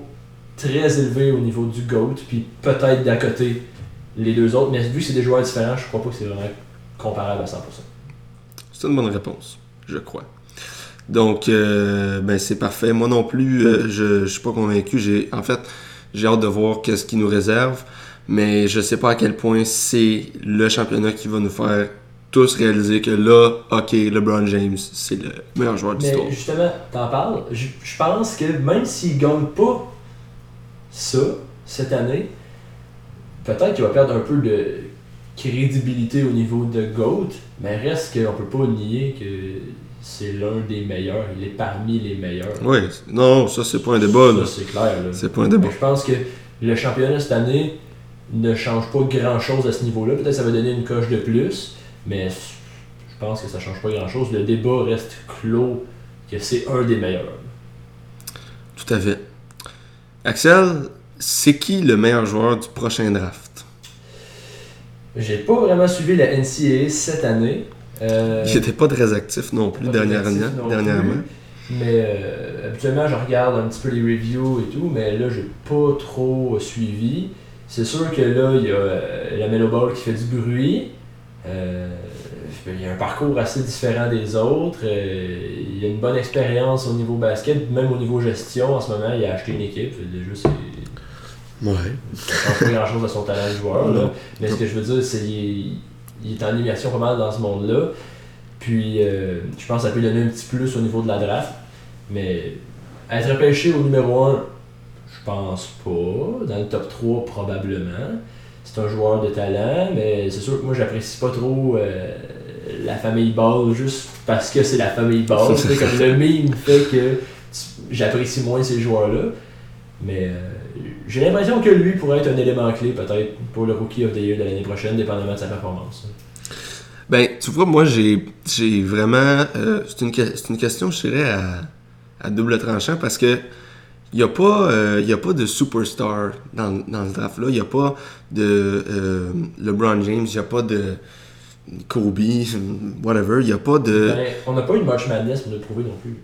très élevé au niveau du GOAT, puis peut-être d'à côté les deux autres. Mais vu que c'est des joueurs différents, je crois pas que c'est vraiment comparable à 100%. C'est une bonne réponse, je crois. Donc, euh, ben c'est parfait. Moi non plus, euh, je, je suis pas convaincu. En fait, j'ai hâte de voir qu'est-ce qu'il nous réserve, mais je sais pas à quel point c'est le championnat qui va nous faire tous réaliser que là, ok, LeBron James, c'est le meilleur joueur de Mais l'histoire. justement, t'en parles, je, je pense que même s'il gagne pas ça cette année, peut-être qu'il va perdre un peu de crédibilité au niveau de GOAT, mais reste qu'on peut pas nier que c'est l'un des meilleurs, il est parmi les meilleurs. Oui, non, ça c'est pas un débat. Ça, c'est clair. là. C'est pas un débat. Mais je pense que le championnat cette année ne change pas grand chose à ce niveau-là. Peut-être que ça va donner une coche de plus, mais je pense que ça change pas grand chose. Le débat reste clos que c'est un des meilleurs. Tout à fait. Axel, c'est qui le meilleur joueur du prochain draft? J'ai pas vraiment suivi la NCAA cette année. Euh, Il était pas très actif non plus dernièrement. non dernièrement. plus. Mais euh, habituellement, je regarde un petit peu les reviews et tout, mais là, j'ai pas trop suivi. C'est sûr que là, il y a euh, la Melo Ball qui fait du bruit. Euh, il y a un parcours assez différent des autres. Euh, il y a une bonne expérience au niveau basket, même au niveau gestion. En ce moment, il a acheté une équipe. Déjà, c'est Ouais. ça change pas grand chose à son talent de joueur. là. Non. Mais ce que je veux dire, c'est qu'il il est en immersion pas mal dans ce monde-là. Puis euh, je pense que ça peut lui donner un petit plus au niveau de la draft. Mais être repêché au numéro 1, je pense pas. Dans le top 3, probablement. C'est un joueur de talent, mais c'est sûr que moi, j'apprécie pas trop euh, la famille Ball juste parce que c'est la famille Ball. C'est comme le meme fait que j'apprécie moins ces joueurs-là. Mais euh, j'ai l'impression que lui pourrait être un élément clé, peut-être, pour le Rookie of the Year de l'année prochaine, dépendamment de sa performance. Ben, tu vois, moi, j'ai j'ai vraiment. euh, c'est une, c'est une question, je dirais, à, à double tranchant parce que. Il n'y a, pas, euh, y a pas de superstar dans, dans ce draft-là. Il n'y a pas de euh, LeBron James. Il n'y a pas de Kobe, whatever. Il n'y a pas de. Ben, on n'a pas eu de March Madness pour le prouver non plus.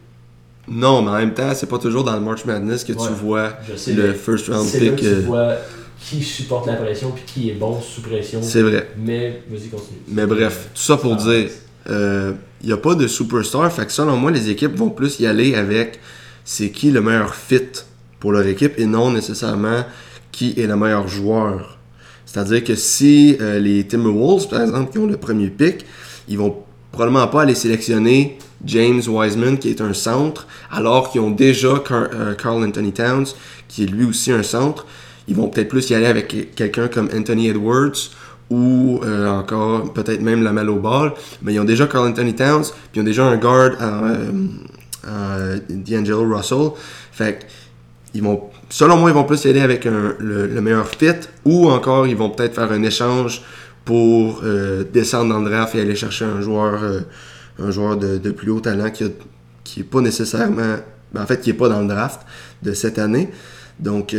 Non, mais en même temps, c'est pas toujours dans le March Madness que Ouais. tu vois sais, le first round là que pick. tu euh, vois qui supporte la pression puis qui est bon sous pression. C'est vrai. Mais, vas-y, continue. Mais bref, tout ça pour Ah, dire, il n'y a pas de superstar. Fait que selon moi, les équipes vont plus y aller avec c'est qui le meilleur fit pour leur équipe et non nécessairement qui est le meilleur joueur. C'est-à-dire que si euh, les Timberwolves, par exemple, qui ont le premier pick, ils vont probablement pas aller sélectionner James Wiseman, qui est un centre, alors qu'ils ont déjà euh, Carl Anthony Towns, qui est lui aussi un centre. Ils vont peut-être plus y aller avec quelqu'un comme Anthony Edwards ou euh, encore peut-être même la Ball. Mais ils ont déjà Carl Anthony Towns, puis ils ont déjà un guard en, euh, D'Angelo Russell. Fait ils vont, selon moi, ils vont plus y aller avec le, le meilleur fit ou encore ils vont peut-être faire un échange pour euh, descendre dans le draft et aller chercher un joueur, euh, un joueur de, plus haut talent qui, a, qui est pas nécessairement, ben, en fait, qui est pas dans le draft de cette année. Donc,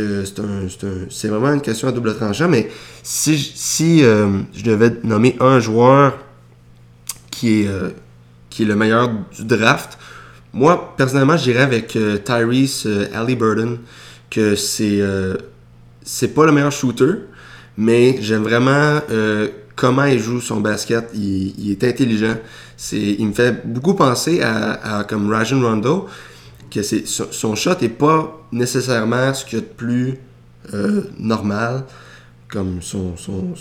c'est vraiment une question à double tranchant. Mais si, si je devais nommer un joueur qui est, qui est le meilleur du draft, moi, personnellement, j'irais avec euh, Tyrese euh, Halliburton, que c'est euh, c'est pas le meilleur shooter, mais j'aime vraiment euh, comment il joue son basket. Il, est intelligent. C'est, il me fait beaucoup penser à, comme Rajon Rondo, que son, son shot est pas nécessairement ce qu'il y a de plus normal. Comme son, son,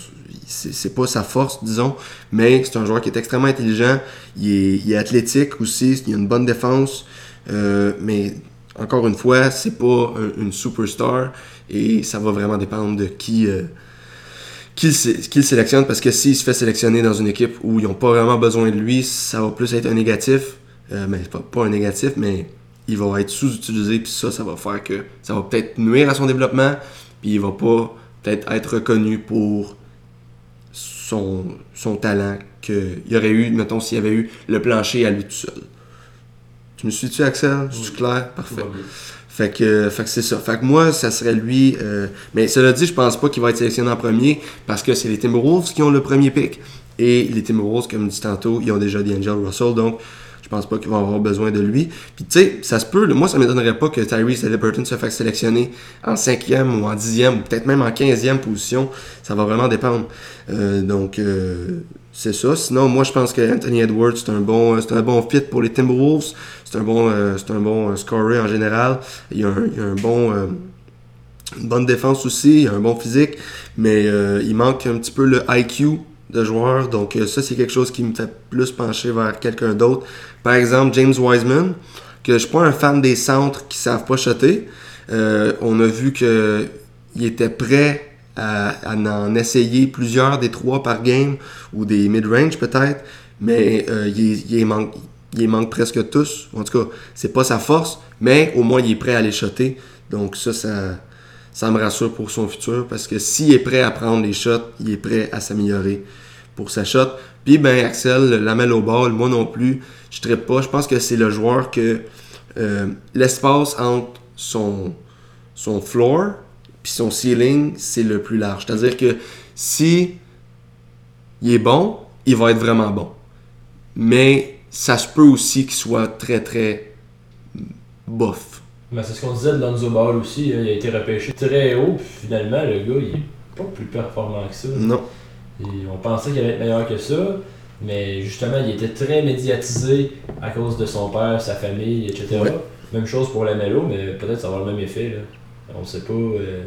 c'est, pas sa force, disons, mais c'est un joueur qui est extrêmement intelligent. Il est, athlétique aussi, il a une bonne défense, euh, mais encore une fois, c'est pas un- une superstar et ça va vraiment dépendre de qui, euh, sélectionne parce que s'il se fait sélectionner dans une équipe où ils n'ont pas vraiment besoin de lui, ça va plus être un négatif. Euh, mais pas, pas un négatif, mais il va être sous-utilisé, puis ça, ça va faire que ça va peut-être nuire à son développement, puis il va pas peut-être être reconnu pour son, son talent qu'il y aurait eu, mettons, s'il y avait eu le plancher à lui tout seul. Tu me suis-tu, Axel? C'est-tu clair? Tout Parfait. Fait que, fait que c'est ça. Fait que moi, ça serait lui. euh, mais cela dit, je pense pas qu'il va être sélectionné en premier parce que c'est les Timberwolves qui ont le premier pick. Et les Timberwolves, comme dit tantôt, ils ont déjà D'Angelo Russell. Donc, je pense pas qu'ils vont avoir besoin de lui. Puis tu sais, ça se peut. moi, ça m'étonnerait pas que Tyrese Halliburton se fasse sélectionner en cinquième ou en dixième ou peut-être même en quinzième position. Ça va vraiment dépendre. Euh, donc, euh, c'est ça. Sinon, moi, je pense que Anthony Edwards, c'est un bon, c'est un bon fit pour les Timberwolves. C'est un bon, euh, c'est un bon euh, scorer en général. Il a un, il a un bon, euh, une bonne défense aussi. Il a un bon physique, mais euh, il manque un petit peu le IQ de joueur. Donc euh, ça, c'est quelque chose qui me fait plus pencher vers quelqu'un d'autre. Par exemple, James Wiseman, que je suis pas un fan des centres qui savent pas shotter. Euh, on a vu que il était prêt à, en essayer plusieurs des trois par game ou des mid-range peut-être, mais euh, il, manque, il manque presque tous. En tout cas, c'est pas sa force, mais au moins il est prêt à les shotter. Donc ça, ça, ça me rassure pour son futur parce que s'il est prêt à prendre les shots, il est prêt à s'améliorer pour sa shot. Puis ben Axel, la mêle au ball, moi non plus, je ne pas. Je pense que c'est le joueur que euh, l'espace entre son, son floor puis son ceiling, c'est le plus large. C'est-à-dire que si il est bon, il va être vraiment bon. Mais ça se peut aussi qu'il soit très très bof. Mais c'est ce qu'on disait de Lonzo Ball aussi. hein, il a été repêché très haut, puis finalement, le gars, il est pas plus performant que ça. Non. Et on pensait qu'il allait être meilleur que ça, mais justement, il était très médiatisé à cause de son père, sa famille, etc. Ouais. Même chose pour la Melo, mais peut-être ça va avoir le même effet. Là. On sait pas. euh,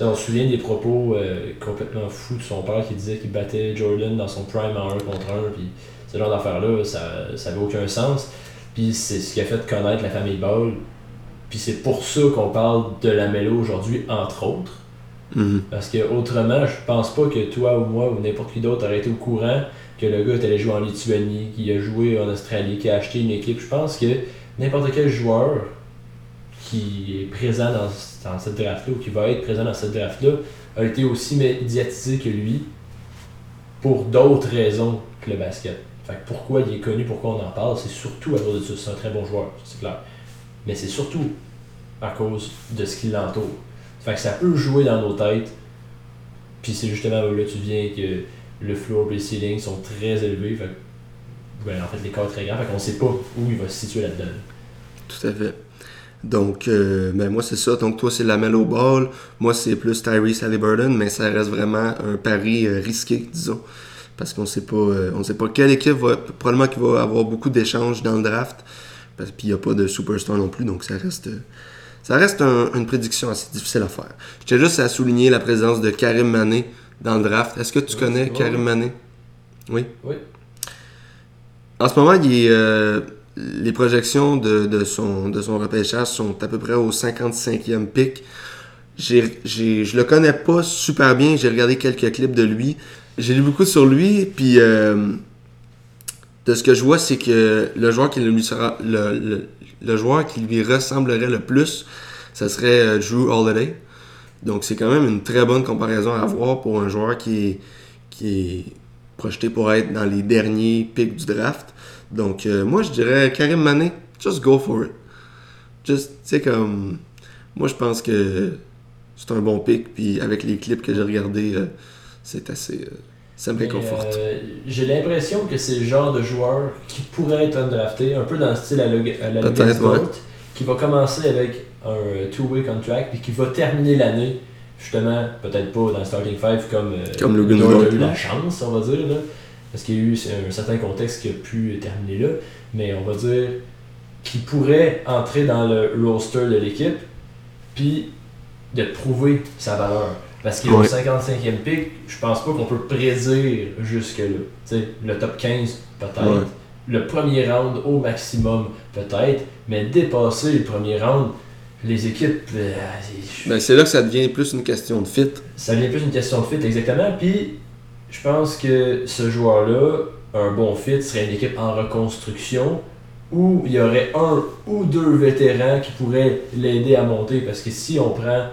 on se souvient des propos euh, complètement fous de son père qui disait qu'il battait Jordan dans son prime en 1 contre 1. Puis ce genre d'affaires-là, ça n'avait aucun sens. Puis c'est ce qui a fait connaître la famille Ball. Puis c'est pour ça qu'on parle de la Melo aujourd'hui, entre autres. Mhm. Parce que autrement, je pense pas que toi ou moi ou n'importe qui d'autre aurait été au courant que le gars est allé jouer en Lituanie, qu'il a joué en Australie, qu'il a acheté une équipe. Je pense que n'importe quel joueur qui est présent dans, dans cette draft-là ou qui va être présent dans cette draft-là a été aussi médiatisé que lui pour d'autres raisons que le basket. Fait que pourquoi il est connu, pourquoi on en parle, c'est surtout à cause de ça. C'est un très bon joueur, c'est clair. Mais c'est surtout à cause de ce qui l'entoure. Fait que ça peut jouer dans nos têtes. Puis c'est justement là tu viens que le floor et le ceiling sont très élevés. Ben, en fait, l'écart est très grand. Fait qu'on sait pas où il va se situer là-dedans. Tout à fait. Donc, euh, ben moi, c'est ça. Donc, toi, c'est la Melo Ball. Moi, c'est plus Tyrese Halliburton, mais ça reste vraiment un pari euh, risqué, disons. Parce qu'on sait pas euh, on sait pas quelle équipe va. Probablement qu'il va avoir beaucoup d'échanges dans le draft. Parce qu'il n'y a pas de superstar non plus. Donc, ça reste. Ça reste un- une prédiction assez difficile à faire. Je tiens juste à souligner la présence de Karim Mané dans le draft. Est-ce que tu Oui, connais oui. Karim Mané? Oui? Oui. En ce moment, il est, euh, les projections de, de son, de son repêchage sont à peu près au 55e pic. J'ai, j'ai, je le connais pas super bien. J'ai regardé quelques clips de lui. J'ai lu beaucoup sur lui. Puis, euh, de ce que je vois, c'est que le joueur qui lui sera, le, le- le joueur qui lui ressemblerait le plus, ça serait euh, Drew Holiday. Donc, c'est quand même une très bonne comparaison à avoir pour un joueur qui est, qui est projeté pour être dans les derniers picks du draft. Donc, euh, moi, je dirais Karim Mané, just go for it. Just, tu sais, comme. Moi, je pense que c'est un bon pick. Puis, avec les clips que j'ai regardés, euh, c'est assez. Ça me réconforte. euh, J'ai l'impression que c'est le genre de joueur qui pourrait être undrafté, un peu dans le style à la, à la Logan ouais. Qui va commencer avec un two-way contract, puis qui va terminer l'année, justement, peut-être pas dans le starting five comme, euh, Comme Logan Dort a eu la chance, on va dire, là, parce qu'il y a eu un certain contexte qui a pu terminer là, mais on va dire qu'il pourrait entrer dans le roster de l'équipe, puis de prouver sa valeur. Parce qu'il est au Ouais. 55e pick, je pense pas qu'on peut prédire jusque-là. Tu sais, le top 15, peut-être. Ouais. Le premier round au maximum, peut-être. Mais dépasser le premier round, les équipes, euh, c'est- Ben, c'est là que ça devient plus une question de fit. ça devient plus une question de fit, exactement. Puis, je pense que ce joueur-là, un bon fit, serait une équipe en reconstruction où il y aurait un ou deux vétérans qui pourraient l'aider à monter. Parce que si on prend,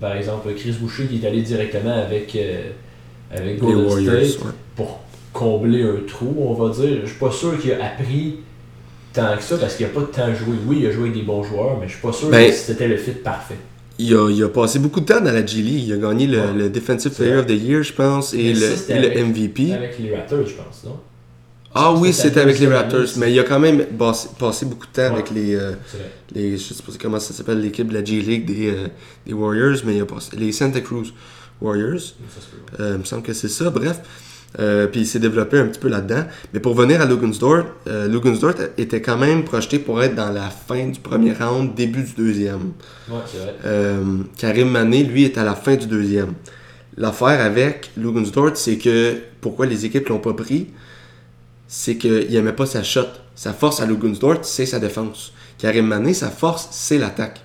par exemple, Chris Boucher qui est allé directement avec, euh, avec Golden Warriors. State ouais. pour combler un trou, on va dire, je suis pas sûr qu'il a appris tant que ça parce qu'il a pas de temps à jouer. Oui, il a joué avec des bons joueurs, mais je suis pas sûr Ben- que c'était le fit parfait. Il a, il a passé beaucoup de temps dans la G League. Il a gagné le, Ouais. le Defensive Player of the Year, je pense, et Mais le, ça, le avec- MVP. Avec les Raptors, je pense, non? Ah oui, c'était avec les Raptors, mais il a quand même passé, passé beaucoup de temps Ouais. avec les, euh, les. Je sais pas comment ça s'appelle, l'équipe de la G League des, euh, des Warriors, mais il a passé. Les Santa Cruz Warriors. Ça. Euh, il me semble que c'est ça, bref. Euh, puis il s'est développé un petit peu là-dedans. Mais pour venir à Lugansdort, euh, Lugansdort était quand même projeté pour être dans la fin du premier round, début du deuxième. Ouais, c'est vrai. Karim Mané, lui, est à la fin du deuxième. L'affaire avec Lugansdort, c'est que pourquoi les équipes l'ont pas pris, c'est qu'il n'aimait pas sa shot. Sa force à Lugansdort, c'est sa défense. Karim Mané, sa force, c'est l'attaque.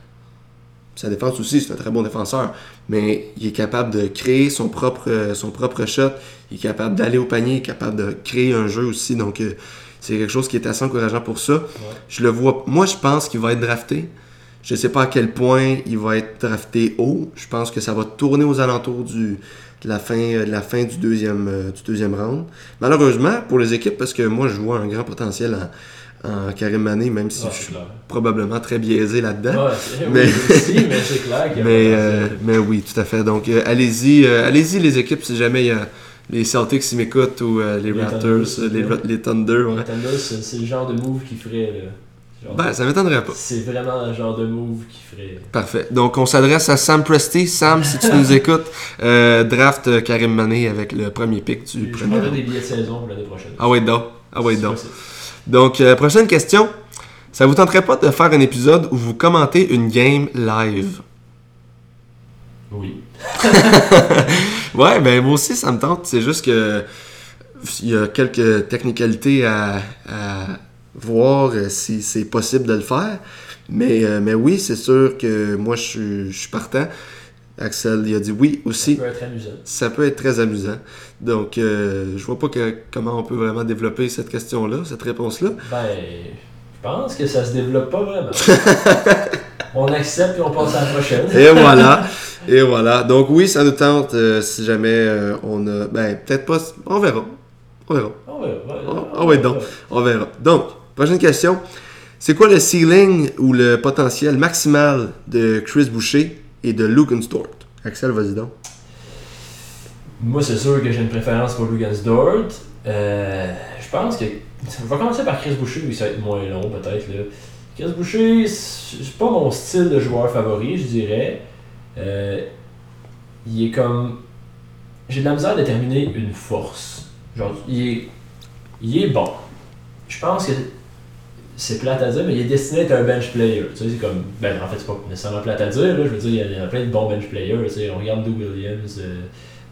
Sa défense aussi, c'est un très bon défenseur. Mais il est capable de créer son propre, son propre shot. Il est capable d'aller au panier, il est capable de créer un jeu aussi. Donc, euh, c'est quelque chose qui est assez encourageant pour ça. Je le vois. Moi, je pense qu'il va être drafté. Je sais pas à quel point il va être drafté haut. Je pense que ça va tourner aux alentours du, la fin, euh, la fin du deuxième, euh, du deuxième round. Malheureusement, pour les équipes, parce que moi, je vois un grand potentiel en, en Karim Mané, même si Ouais, je suis clair. probablement très biaisé là-dedans. Ouais, c'est- Mais- oui, aussi, mais c'est clair qu'il y a Mais, pas euh, mais oui, tout à fait. Donc, euh, allez-y, euh, allez-y les équipes, si jamais il y a les Celtics qui m'écoutent ou les, Les Raptors, Thunder, les, ouais. les Thunder. ouais. Thunder, c'est c'est le genre de move qu'il ferait. Là. Genre- Ben, ça m'étonnerait pas. c'est vraiment le genre de move qu'il ferait. Parfait. Donc, on s'adresse à Sam Presti. Sam, si tu nous écoutes, euh, draft euh, Karim Mané avec le premier pick du Je round. des billets de saison pour l'année prochaine. Ah ouais, donc. Ah C'est donc. Donc, euh, prochaine question. Ça vous tenterait pas de faire un épisode où vous commentez une game live? Oui. Ouais, ben moi aussi ça me tente. C'est juste que il y a quelques technicalités à, à voir euh, si c'est possible de le faire. Mais, euh, mais oui, c'est sûr que moi je suis, je suis partant. Axel il a dit oui Ça aussi. peut être amusant. Ça peut être très amusant. Donc euh, je vois pas que, comment on peut vraiment développer cette question-là, cette réponse-là. Ben, je pense que ça se développe pas vraiment. on accepte et on passe à la prochaine. Et voilà. Et voilà. Donc oui, ça nous tente euh, si jamais euh, on a. Ben peut-être pas. On verra. On verra. Ah Ah ouais, donc. On verra. Donc, prochaine question. C'est quoi le ceiling ou le potentiel maximal de Chris Boucher et de Lugenstort? Axel, vas-y donc. Moi, c'est sûr que j'ai une préférence pour Lugansdort. Euh, je pense que. On va commencer par Chris Boucher, oui, ça va être moins long peut-être. Chris Boucher, c'est pas mon style de joueur favori, je dirais. Euh, il est comme. J'ai de la misère à déterminer une force. Genre, il est, il est bon. Je pense que c'est plate à dire, mais il est destiné à être un bench player. Tu sais, c'est comme. Ben, en fait, c'est pas nécessairement plate à dire, là. Je veux dire, il y a- plein de bons bench players. Tu sais, on regarde Lou Williams, euh,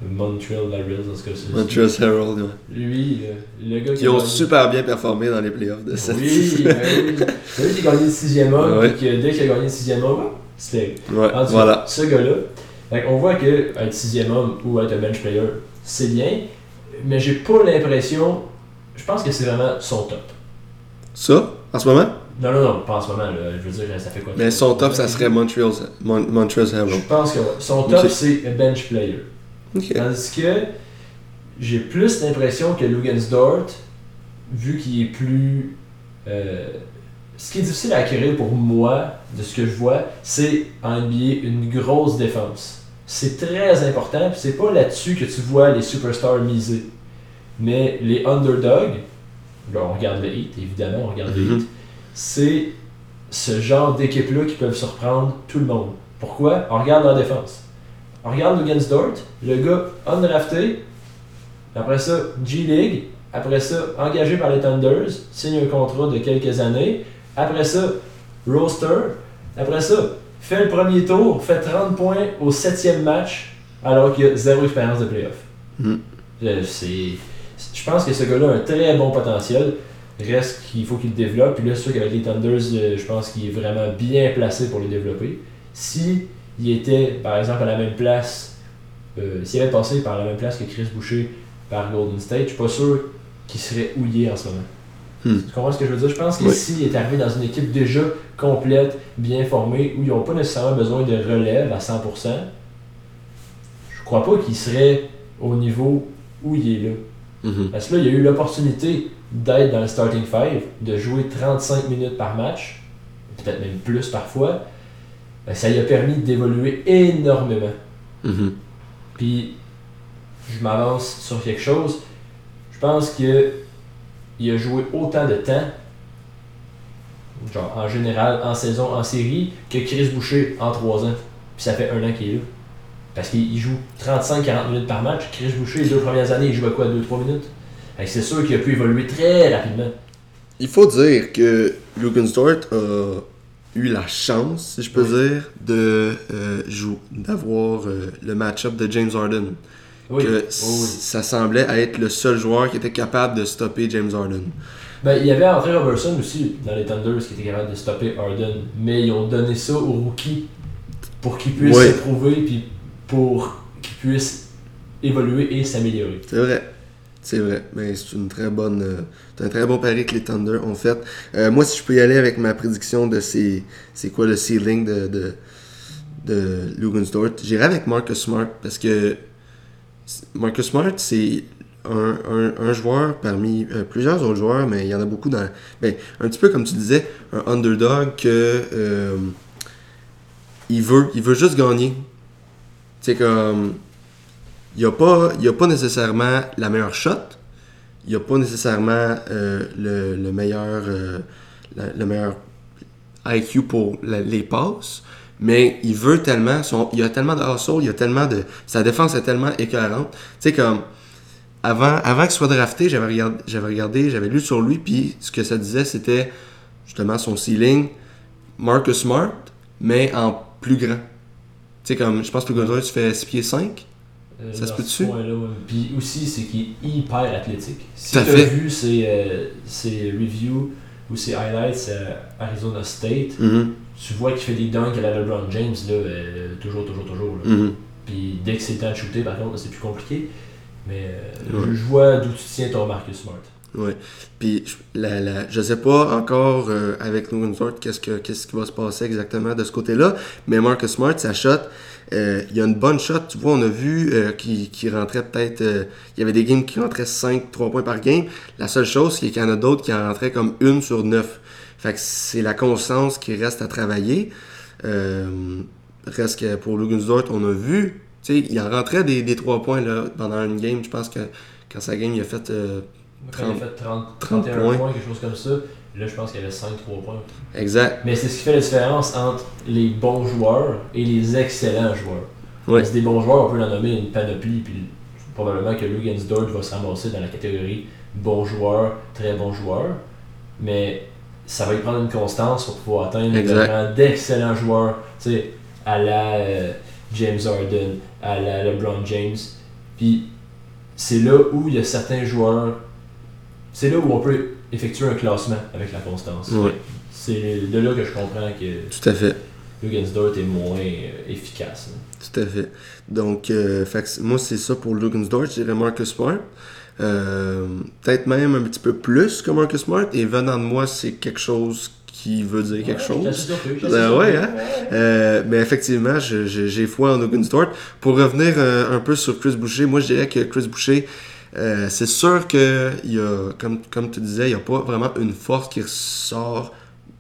Montreal Barrels, dans ce cas-ci. Montrezl Harrell, ouais. Lui, le, le gars Qui a ont gagné- super bien performé dans les playoffs de cette Oui, ben oui. C'est lui qui a gagné le sixième homme, Ouais. puis que dès qu'il a gagné le sixième homme, c'était Ouais, en tout cas, voilà. ce gars-là. On voit que être sixième homme ou être un bench player, c'est bien, mais j'ai pas l'impression. Je pense que c'est vraiment son top. Ça, en ce moment? Non, non, non, pas en ce moment. Là. Je veux dire, ça fait quoi Mais son top, ça serait Montreal, Mon- Montrezl Harrell. Je pense que ouais. son top, c'est bench player. Ok. Tandis que j'ai plus l'impression que Lugansdort, vu qu'il est plus. euh, ce qui est difficile à acquérir pour moi, de ce que je vois, c'est en NBA une grosse défense. C'est très important, puis c'est pas là-dessus que tu vois les superstars miser. Mais les underdogs, là on regarde le Heat, évidemment, on regarde le Mhm. Heat, c'est ce genre d'équipe-là qui peuvent surprendre tout le monde. Pourquoi? On regarde leur défense. On regarde Lugansdort, le gars undrafté, après ça, G-League, après ça, engagé par les Thunders, signe un contrat de quelques années, après ça, roster, après ça, fait le premier tour, fait 30 points au septième match, alors qu'il a zéro expérience de playoff. Mm. Euh, c'est- Je pense que ce gars-là a un très bon potentiel. Reste qu'il faut qu'il le développe. Puis là, c'est sûr qu'avec les Thunders, euh, je pense qu'il est vraiment bien placé pour le développer. Si il était, par exemple, à la même place, euh, s'il avait passé par la même place que Chris Boucher par Golden State, je suis pas sûr qu'il serait houillé en ce moment. Hmm. Tu comprends ce que je veux dire? Je pense Oui. qu'ici, il est arrivé dans une équipe déjà complète, bien formée, où ils n'ont pas nécessairement besoin de relève à 100%. Je crois pas qu'il serait au niveau où il est là. Mhm. Parce que là, il a eu l'opportunité d'être dans le starting five, de jouer 35 minutes par match, peut-être même plus parfois. Ben, ça lui a permis d'évoluer énormément. Mhm. Puis, je m'avance sur quelque chose. Je pense que il a joué autant de temps, genre en général, en saison, en série, que Chris Boucher en 3 ans. Puis ça fait un an qu'il est là. Parce qu'il il joue 35-40 minutes par match. Chris Boucher, les deux premières années, il joue à quoi 2-3 minutes? C'est sûr qu'il a pu évoluer très rapidement. Il faut dire que Logan Stewart a eu la chance, si je peux dire, de euh, jou- d'avoir euh, le match-up de James Harden. Oui. que oui, ça semblait être le seul joueur qui était capable de stopper James Harden. Ben, il y avait André Robertson aussi dans les Thunders qui était capable de stopper Harden. Mais ils ont donné ça aux rookies pour qu'ils puissent Ouais. se prouver puis pour qu'ils puissent évoluer et s'améliorer. C'est vrai. C'est vrai. Mais c'est une très bonne. euh, un très bon pari que les Thunder ont fait. Euh, moi, si je peux y aller avec ma prédiction de c'est, c'est quoi le ceiling de, de, de j'irai avec Marcus Smart parce que Marcus Smart, c'est un, un, joueur parmi euh, plusieurs autres joueurs, mais il y en a beaucoup dans. Ben, un petit peu comme tu disais, un underdog que. il, veut, il veut juste gagner. C'est comme. Il n'y a, pas- y a pas nécessairement la meilleure shot. Il n'y a pas nécessairement euh, le, le meilleur, euh, le meilleur IQ pour les passes. Mais il veut tellement, il a tellement de hustle, il a tellement de. Sa défense est tellement écœurante. Tu comme. Avant, avant qu'il soit drafté, j'avais regardé, j'avais regardé, j'avais lu sur lui, puis ce que ça disait, c'était justement son ceiling, Marcus Smart, mais en plus grand. Tu sais, comme, je pense que le tu fais 6 pieds 5. Euh, Ça se peut-tu? Puis aussi, c'est qu'il est hyper athlétique. Si tu as fait. vu ses, euh, ses reviews ou ses highlights à Arizona State, Mhm, tu vois qu'il fait des dunks à la LeBron James, là, euh, toujours, toujours, toujours. là. mhm. Puis dès que c'est le temps de shooter, par contre, c'est plus compliqué. Mais euh, Ouais. je vois d'où tu tiens ton Marcus Smart. Ouais. Puis la, la, je sais pas encore euh, avec Logan Stewart qu'est-ce que qu'est-ce qui va se passer exactement de ce côté-là, mais Marcus Smart, sa shot, euh, il y a une bonne shot. Tu vois, on a vu euh, qu'il qu'il rentrait peut-être. euh, il y avait des games qui rentraient 5, 3 points par game. La seule chose, c'est qu'il y en a d'autres qui en rentraient comme une sur 9. Fait que c'est la constance qui reste à travailler. Reste que pour Logan Stewart, on a vu. Tu sais, il en rentrait des, des 3 points là, pendant une game. Je pense que quand sa game, il a fait. Euh, Quand il a 30 fait 30, 30 31 points. points. quelque chose comme ça, là, je pense qu'il y avait 5-3 points. exact. Mais c'est ce qui fait la différence entre les bons joueurs et les excellents joueurs. Ouais. Parce que des bons joueurs, on peut en nommer une panoplie, puis probablement que Logan Dort va se ramasser dans la catégorie bon joueur, très bon joueur. Mais ça va lui prendre une constance pour pouvoir atteindre rang d'excellents joueurs, tu sais, à la euh, James Harden, à la LeBron James. Puis c'est là où il y a certains joueurs, c'est là où on peut effectuer un classement avec la constance. Ouais. C'est de là que je comprends que Tout à fait. Est moins euh, efficace. hein. Tout à fait. Donc, euh, fait moi, c'est ça pour Logan Dort. Je dirais Marcus Smart. Euh, Peut-être même un petit peu plus que Marcus Smart. Et venant de moi, c'est quelque chose qui veut dire quelque Ouais, chose. Ben assez ouais, surpris. hein? Euh, mais effectivement, j'ai foi en Stewart. Pour revenir euh, un peu sur Chris Boucher, moi je dirais que Chris Boucher, euh, c'est sûr que y a, comme, comme tu disais, il n'y a pas vraiment une force qui ressort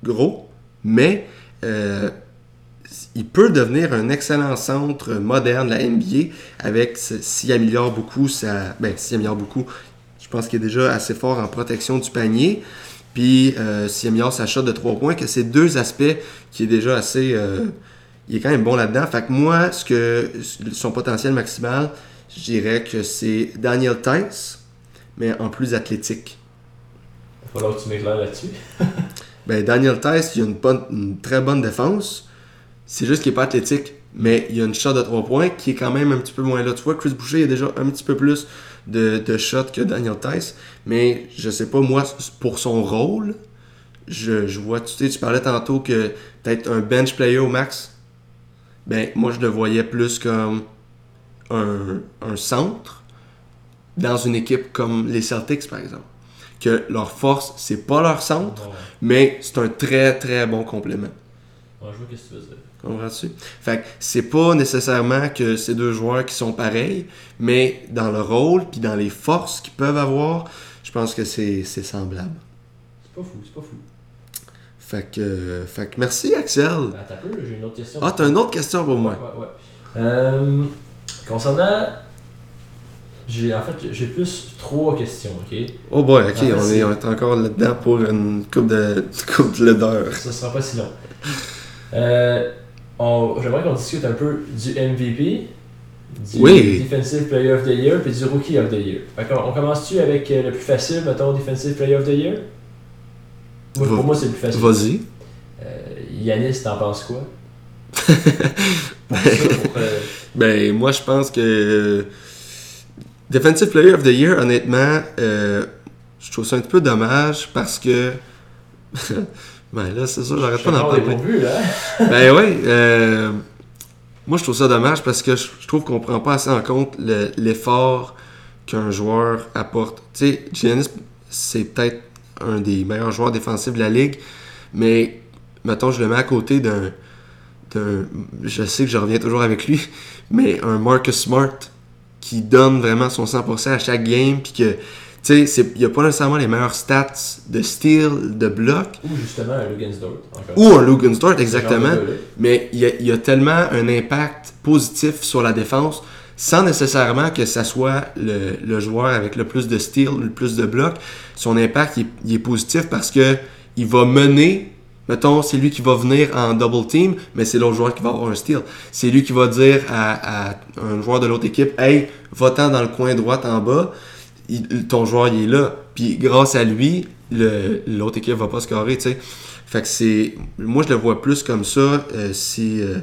gros, mais euh, il peut devenir un excellent centre moderne de la NBA avec s'il améliore beaucoup sa. Ben, s'il améliore beaucoup, je pense qu'il est déjà assez fort en protection du panier. Puis euh, s'il améliore sa shot de 3 points, que c'est deux aspects qui est déjà assez. il est quand même bon là-dedans. Fait que moi, ce que son potentiel maximal, je dirais que c'est Daniel Tice, mais en plus athlétique. Il va falloir que tu m'éclaires là-dessus. Ben, Daniel Tice, il a une, bonne- une très bonne défense. C'est juste qu'il n'est pas athlétique. Mais il a une shot de 3 points qui est quand même un petit peu moins là. Tu vois, Chris Boucher, il a déjà un petit peu plus de, de shots que Daniel Tice. Mais je sais pas, moi, pour son rôle, je, je vois, tu sais, tu parlais tantôt que peut-être un bench player au max. Ben, moi, je le voyais plus comme un, un centre dans une équipe comme les Celtics, par exemple. Que leur force, c'est pas leur centre, Ouais. mais c'est un très très bon complément. Ouais, je vois ce que tu veux dire. Comprends-tu? Fait que c'est pas nécessairement que ces deux joueurs qui sont pareils, mais dans le rôle puis dans les forces qu'ils peuvent avoir, je pense que c'est c'est semblable. C'est pas fou, c'est pas fou. Fait que, fait que merci Axel. Ben, t'as peu, j'ai une autre question. Ah, t'as une autre question pour Ouais, moi. ouais, ouais. Euh, concernant. J'ai, en fait, j'ai plus trois questions, ok? Oh boy, ok, En fait, on, est, on est encore là-dedans pour une coupe de coupe de d'heures. Ça sera pas si long. Euh, on- j'aimerais qu'on discute un peu du MVP, du Oui. Defensive Player of the Year, puis du Rookie of the Year. Qu'on- on commence-tu avec euh, le plus facile, mettons, Defensive Player of the Year? Moi, Va- pour moi, c'est le plus facile. Vas-y. Euh, Yanis, t'en penses quoi? Pour ça, pour, euh, Ben, moi, je pense que euh, Defensive Player of the Year, honnêtement, euh, je trouve ça un petit peu dommage parce que. ben là, c'est ça, j'arrête pas d'en parler. dépourvu, là. Ben oui, euh, moi je trouve ça dommage parce que je, je trouve qu'on prend pas assez en compte le- l'effort qu'un joueur apporte. Tu sais, Giannis, c'est peut-être un des meilleurs joueurs défensifs de la ligue, mais mettons, je le mets à côté d'un. D'un- Je sais que je reviens toujours avec lui, mais un Marcus Smart qui donne vraiment son 100% à chaque game, puis que. Tu sais, il n'y a pas nécessairement les meilleurs stats de steal, de bloc, Ou justement un Lugansdort, ou un genre exactement. Mais il y, a, il y a tellement un impact positif sur la défense sans nécessairement que ça soit le, le joueur avec le plus de steal, le plus de blocs. Son impact il est positif parce que il va mener. Mettons, c'est lui qui va venir en double team, mais c'est l'autre joueur qui va avoir un steal. C'est lui qui va dire à, un joueur de l'autre équipe Hey, va-t'en dans le coin droit en bas, ton joueur il est là. Puis grâce à lui, l'autre équipe va pas scorer, tu sais. Fait que c'est. Moi, je le vois plus comme ça. euh, si. euh,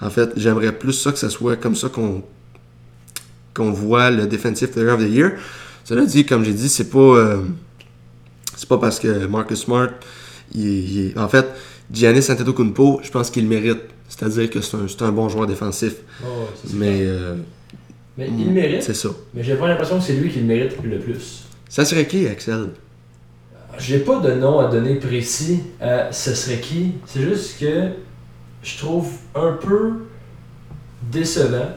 en fait, j'aimerais plus ça que ce soit comme ça qu'on qu'on voit le Defensive Player of the Year. Cela dit, comme j'ai dit, c'est pas. euh, c'est pas parce que Marcus Smart. Il il en fait, Giannis Antetokounmpo, je pense qu'il le mérite. C'est-à-dire que c'est un, bon joueur défensif. Oh, ça, Mais. euh, mais il le mérite, c'est ça. mais j'ai pas l'impression que c'est lui qui le mérite le plus. Ça serait qui, Axel? J'ai pas de nom à donner précis à ce serait qui. C'est juste que je trouve un peu décevant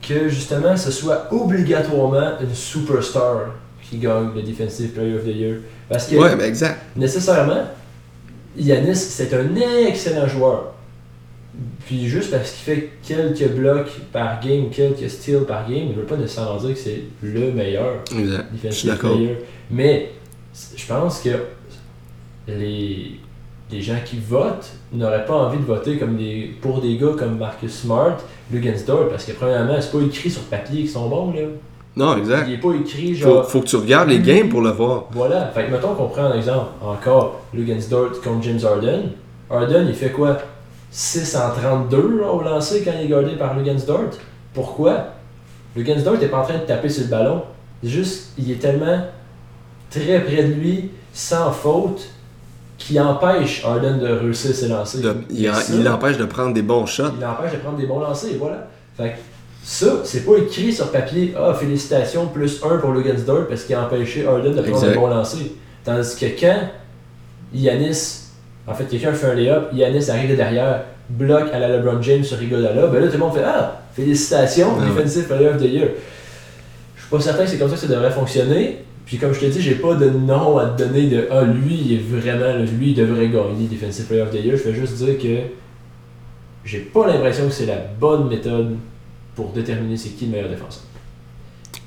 que justement ce soit obligatoirement une superstar qui gagne le Defensive Player of the Year. Parce que Ouais, ben exact. nécessairement, Yanis, c'est un excellent joueur. Puis juste parce qu'il fait quelques blocs par game, quelques steals par game, ne veut pas nécessairement dire que c'est le meilleur Exact. Defensive player. Mais je pense que les, les gens qui votent n'auraient pas envie de voter comme des, pour des gars comme Marcus Smart, Lugansdorf, parce que premièrement, c'est pas écrit sur papier qu'ils sont bons. Là. Non, exact. Il est pas écrit Faut, genre. faut que tu regardes les games pour le voir. Voilà, fait que mettons qu'on prend un exemple, encore Lugansdort contre James Harden. Harden, il fait quoi? 6 en 32 là, au lancer quand il est gardé par Lugansdort. Pourquoi? Lugansdort n'est pas en train de taper sur le ballon. Juste, il est tellement très près de lui, sans faute, qui empêche Harden de réussir ses lancers. De- il, il l'empêche de prendre des bons shots. il l'empêche de prendre des bons lancers, voilà. Fait que ça, c'est pas écrit sur papier, ah, félicitations, plus 1 pour Lugansdort parce qu'il a empêché Harden de prendre des bons lancers. Tandis que quand Yanis, en fait, quelqu'un fait un lay-up, Yanis arrive de derrière, bloque à la LeBron James sur Rigodala, ben là, tout le monde fait Ah, félicitations, Ah ouais. Defensive Player of the Year. Je suis pas certain que c'est comme ça que ça devrait fonctionner. Puis comme je te dis, j'ai pas de nom à te donner de Ah, lui, il est vraiment, lui, il devrait gagner Defensive Player of the Year. Je vais juste dire que j'ai pas l'impression que c'est la bonne méthode pour déterminer c'est qui le meilleur défenseur.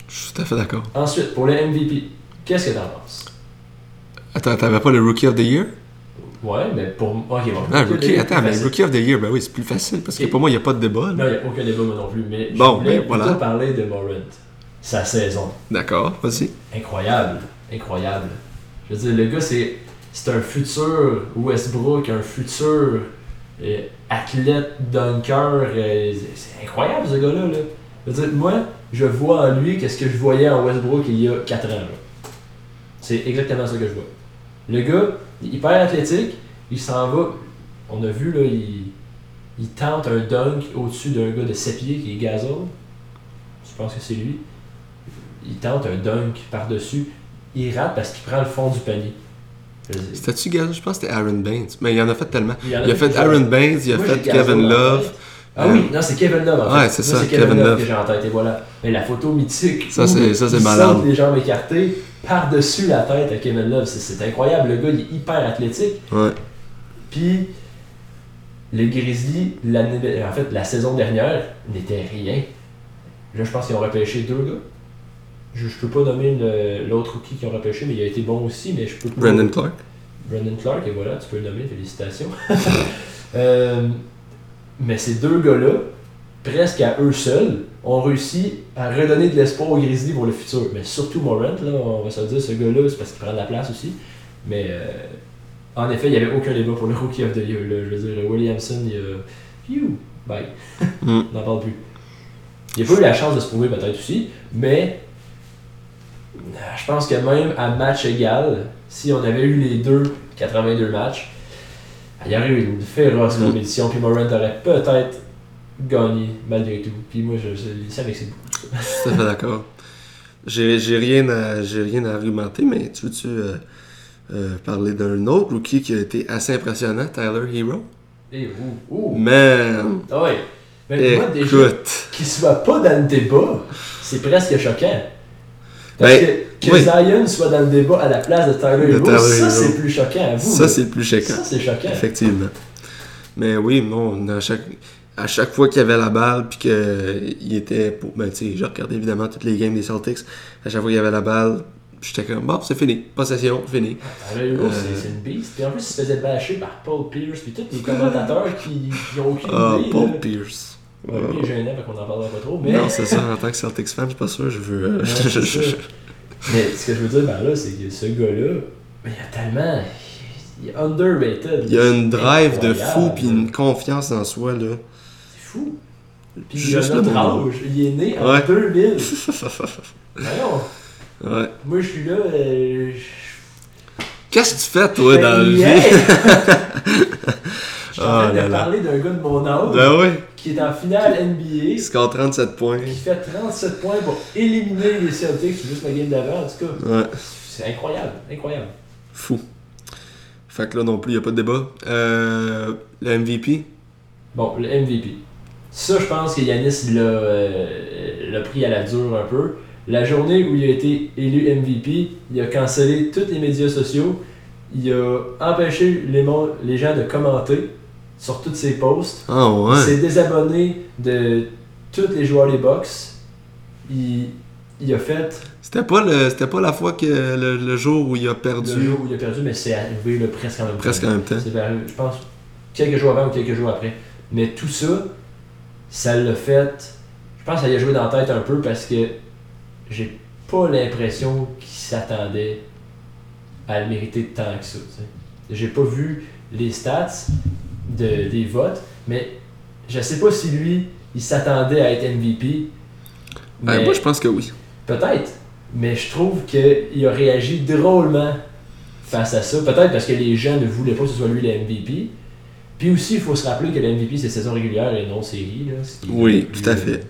Je suis tout à fait d'accord. Ensuite, pour le MVP, qu'est-ce que t'en penses? Attends, t'avais pas le Rookie of the Year? Ouais, mais pour. Ok, bon. Ah, Rookie attends, mais facile. Rookie of the Year, ben oui, c'est plus facile parce que pour moi, il n'y a pas de débat. là. Non, il n'y a aucun débat, moi non plus. Mais je Bon, voulais ben, voilà. plutôt parler de Morant. Sa saison. D'accord, vas-y. Incroyable. Incroyable. Je veux dire, le gars, c'est, c'est un futur Westbrook, un futur athlète dunker. euh, c'est- incroyable, ce gars-là. Là. Je moi, je vois en lui qu'est-ce que je voyais en Westbrook il y a 4 ans. C'est exactement ça que je vois. Le gars, il hyper athlétique, il s'en va. On a vu, là, il, il tente un dunk au-dessus d'un gars de 7 pieds qui est Gasol. Je pense que c'est lui. Il tente un dunk par-dessus. Il rate parce qu'il prend le fond du panier. C'était-tu gars? Je pense que c'était Aaron Baines. Mais il en a fait tellement. Il a Il a fait. Aaron Baines, il a Moi, fait Kevin Love. Ah oui, non, c'est Kevin Love en fait. Ouais, c'est ça, Kevin, Kevin Love que j'ai en tête, et voilà. Mais la photo mythique. Ça, c'est- ça, c'est il malade. les jambes écartées par-dessus la tête à Kevin Love. C'est- incroyable. Le gars, il est hyper athlétique. Ouais. Puis, Grizzlies, l'année- en fait, la saison dernière, n'étaient rien. Là, je pense qu'ils ont repêché deux gars. Je, je peux pas nommer l'autre rookie qu'ils ont repêché, mais il a été bon aussi, mais je peux pas. Brandon Clark. Brandon Clark, et voilà, tu peux le nommer, félicitations. Euh, mais ces deux gars-là, presque à eux seuls, ont réussi à redonner de l'espoir aux Grizzlies pour le futur. Mais surtout Morant, là, on va se le dire, ce gars-là, c'est parce qu'il prend de la place aussi. Mais euh, en effet, il n'y avait aucun débat pour le Rookie of the Year. là. Je veux dire, Williamson, il a. Phew, bye. Mm. On n'en parle plus. Il n'a pas eu la chance de se prouver peut-être aussi, mais je pense que même à match égal, si on avait eu les deux 82 matchs, il y aurait eu une féroce Mm. compétition, puis Morant aurait peut-être gagné malgré tout. Puis moi, je, je savais que c'est beaucoup. Tout à fait d'accord. J'ai j'ai rien, à- j'ai rien à argumenter, mais tu veux-tu euh, euh, parler d'un autre rookie qui a été assez impressionnant, Tyler Hero? Et ouh, ouh. Man! Ah ouais. Mais moi, déjà, qu'il soit pas dans le débat, c'est presque choquant. Parce Ben, que, que oui. Zion soit dans le débat à la place de Tyler Hero, ça c'est plus choquant à vous. Ça, c'est le plus choquant. Ça, c'est choquant. Effectivement. Mais oui, non, à chaque, à chaque fois qu'il avait la balle, puis qu'il était. Pour, ben, tu sais, je regardais évidemment toutes les games des Celtics. À chaque fois qu'il avait la balle, j'étais comme, bon, c'est fini. Possession, fini. Tyler Hero, Euh. c'est- une beast. Puis en plus, il se faisait bâcher par Paul Pierce, puis tous les commentateurs qui, qui ont aucune Ah, idée. Paul là. Pierce. Ouais, lui, il est gênant, qu'on en parlera pas trop. Mais, Non, c'est ça, en tant que Celtics fan, je suis pas sûr, je veux. euh, mais ce que je veux dire par là, c'est que ce gars-là, il y a tellement. Il est underrated. Il y a une drive de fou, puis une confiance en soi, là. C'est fou. Puis Juste il a notre âge. Il est né en Ouais. 2000. Voyons. ouais. Moi, je suis là. euh, je- Qu'est-ce que tu fais, toi, je dans le vie? Je suis en train là de là. parler d'un gars de mon âge Ben oui. Qui est en finale NBA, Il score 37 points. qui fait 37 points pour éliminer les Celtics. Juste la game d'avant, en tout cas. Ouais. C'est incroyable, incroyable. Fou. Fait que là non plus, il n'y a pas de débat. Euh, le MVP. Bon, le MVP. Ça, je pense que Yanis l'a euh, pris à la dure un peu. La journée où il a été élu MVP, il a cancellé tous les médias sociaux. Il a empêché les gens de commenter sur tous ses posts. Ah Il ouais. s'est désabonné de tous les joueurs des box. Il, il a fait C'était pas, le, c'était pas la fois que le, le jour où il a perdu. le jour où il a perdu, mais c'est arrivé là, presque en même temps. Presque en même temps. C'est arrivé, je pense, quelques jours avant ou quelques jours après. Mais tout ça, ça l'a fait. Je pense que ça y a joué dans la tête un peu parce que j'ai pas l'impression qu'il s'attendait à le mériter tant que ça. tu sais. J'ai pas vu les stats de, des votes, mais je sais pas si lui, il s'attendait à être MVP. Ben, mais- moi, je pense que oui. Peut-être, mais je trouve qu'il a réagi drôlement face à ça. Peut-être parce que les gens ne voulaient pas que ce soit lui le MVP. Puis aussi, il faut se rappeler que le MVP, c'est saison régulière et non série. Là, ce qui est Oui, tout à euh, fait.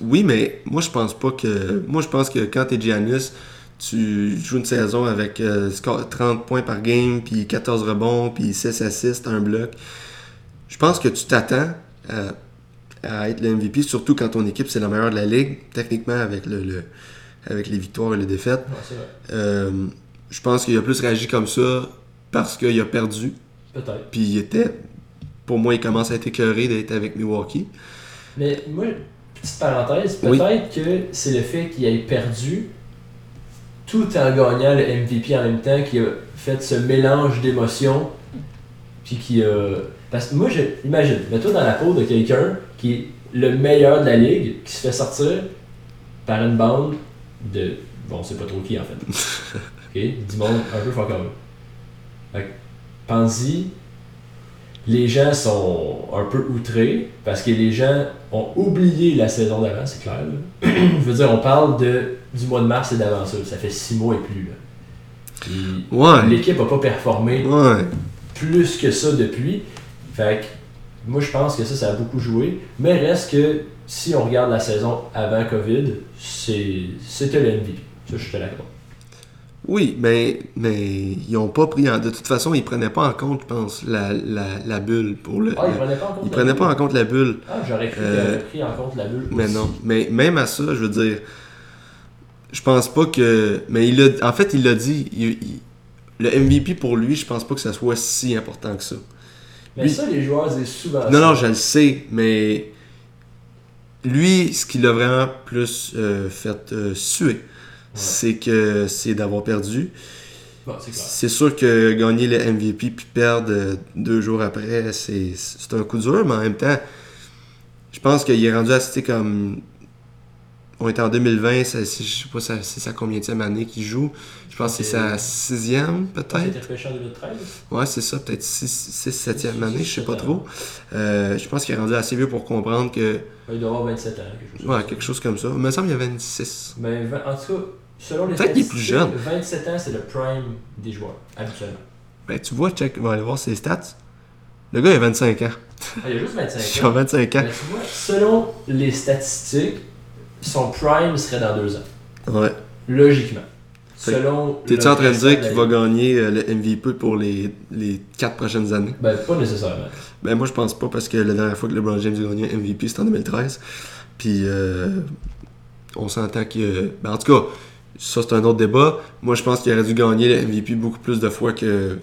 Oui, mais moi, je pense pas que. Moi, je pense que quand t'es Giannis, tu joues une saison avec euh, score- 30 points par game, puis 14 rebonds, puis 6 assists, un bloc. Je pense que tu t'attends à, à être le MVP, surtout quand ton équipe, c'est la meilleure de la ligue, techniquement, avec, le, le- avec les victoires et les défaites. ouais. Euh, je pense qu'il a plus réagi comme ça parce qu'il a perdu. Peut-être. Puis il était. Pour moi, il commence à être écœuré d'être avec Milwaukee. Mais moi, petite parenthèse, Oui. peut-être que c'est le fait qu'il ait perdu tout en gagnant le MVP en même temps qui a fait ce mélange d'émotions. Puis qui a. Parce que moi, je, imagine, mets-toi dans la peau de quelqu'un qui est le meilleur de la ligue, qui se fait sortir par une bande de. Bon, on sait pas trop qui en fait. ok? Du monde un peu fuck que, Pense-y, les gens sont un peu outrés parce que les gens ont oublié la saison d'avant, c'est clair. là. Je veux dire, on parle de, du mois de mars et d'avant ça. Ça fait six mois et plus. Là. Ouais. L'équipe n'a pas performé Ouais. plus que ça depuis. Fait que moi, je pense que ça, ça a beaucoup joué. Mais reste que si on regarde la saison avant COVID, c'était le MVP. Ça, je te l'accorde. Oui, mais, mais ils ont pas pris en... De toute façon, ils prenaient pas en compte, je pense, la, la, la bulle pour le... Ah, ils le- prenaient pas en compte. ils la prenaient bulle. pas en compte la bulle. Ah, j'aurais cru Euh, qu'ils avaient pris en compte la bulle. Mais aussi. non. Mais même à ça, je veux dire, je pense pas que. Mais il a, en fait, il l'a dit. il- il- le MVP pour lui, je pense pas que ça soit si important que ça. Mais lui- ça, les joueurs disent souvent. Non, ça. non, je le sais, mais lui, ce qui l'a vraiment plus euh, fait euh, suer, c'est que c'est d'avoir perdu. Bon, c'est sûr que gagner le MVP puis perdre euh, deux jours après, c'est c'est un coup dur, mais en même temps, je pense qu'il est rendu assez comme. On est en 2020, ça- c'est- je sais pas c'est sa combienième année qu'il joue. Je pense que c'est sa sixième, a peut-être. repêché en 2013. Ouais, c'est ça, peut-être 6 septième Six, année, je sais pas septième. trop. Euh, je pense qu'il est rendu assez vieux pour comprendre que. Il doit avoir 27 ans. Quelque chose comme Ouais, quelque chose comme ça. Il me semble qu'il y avait 26. Mais vingt- en tout cas, selon les Peut-être qu'il est plus statistiques, jeune. 27 ans, c'est le prime des joueurs, habituellement. Ben, tu vois, check, on va aller voir ses stats. Le gars, il a 25 ans. Ah, il a juste 25 Il a ans. 25 ans. Mais tu vois, selon les statistiques, son prime serait dans deux ans. Ouais. Logiquement. Fait Selon. T'es-tu en train de dire qu'il va gagner euh, le MVP pour les, les 4 prochaines années? Ben, pas nécessairement. Ben moi je pense pas parce que la dernière fois que LeBron James a gagné un MVP c'était en 2013. Puis euh, on s'entend que. Ben en tout cas, ça c'est un autre débat. Moi je pense qu'il aurait dû gagner le MVP beaucoup plus de fois que,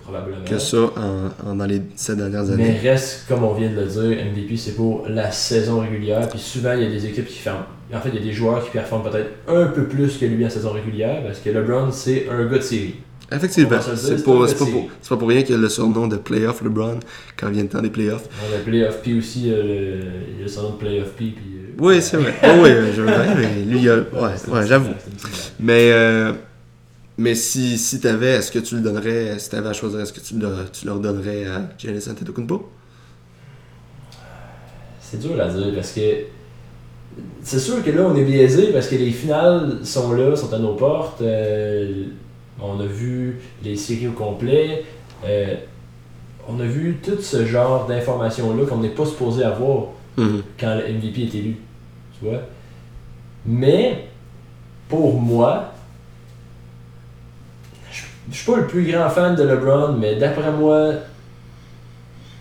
que ça en, en- dans les 7 dernières années. Mais reste, comme on vient de le dire, MVP c'est pour la saison régulière. Puis souvent, il y a des équipes qui ferment. En fait, il y a des joueurs qui performent peut-être un peu plus que lui en saison régulière. Parce que LeBron, c'est un gars de série. Effectivement, le dire, c'est pas, pas, pour, c'est pas pour rien qu'il y a le surnom de Playoff LeBron quand vient le temps des playoffs. On a Playoff P aussi, euh, le, il y a le salon de Playoff P. Puis, euh, Oui, c'est vrai. Oh, oui, je veux bien, mais lui, il a. Ouais, ouais j'avoue. Mais, euh, mais si, si t'avais, est-ce que tu le donnerais, si t'avais à choisir, est-ce que tu le, tu le redonnerais à Giannis Antetokounmpo? C'est dur à dire parce que c'est sûr que là on est biaisé parce que les finales sont là, sont à nos portes. euh, on a vu les séries au complet. euh, on a vu tout ce genre d'informations-là qu'on n'est pas supposé avoir Mhm. quand le MVP est élu. Tu vois? Mais, pour moi, je je suis pas le plus grand fan de LeBron, mais d'après moi,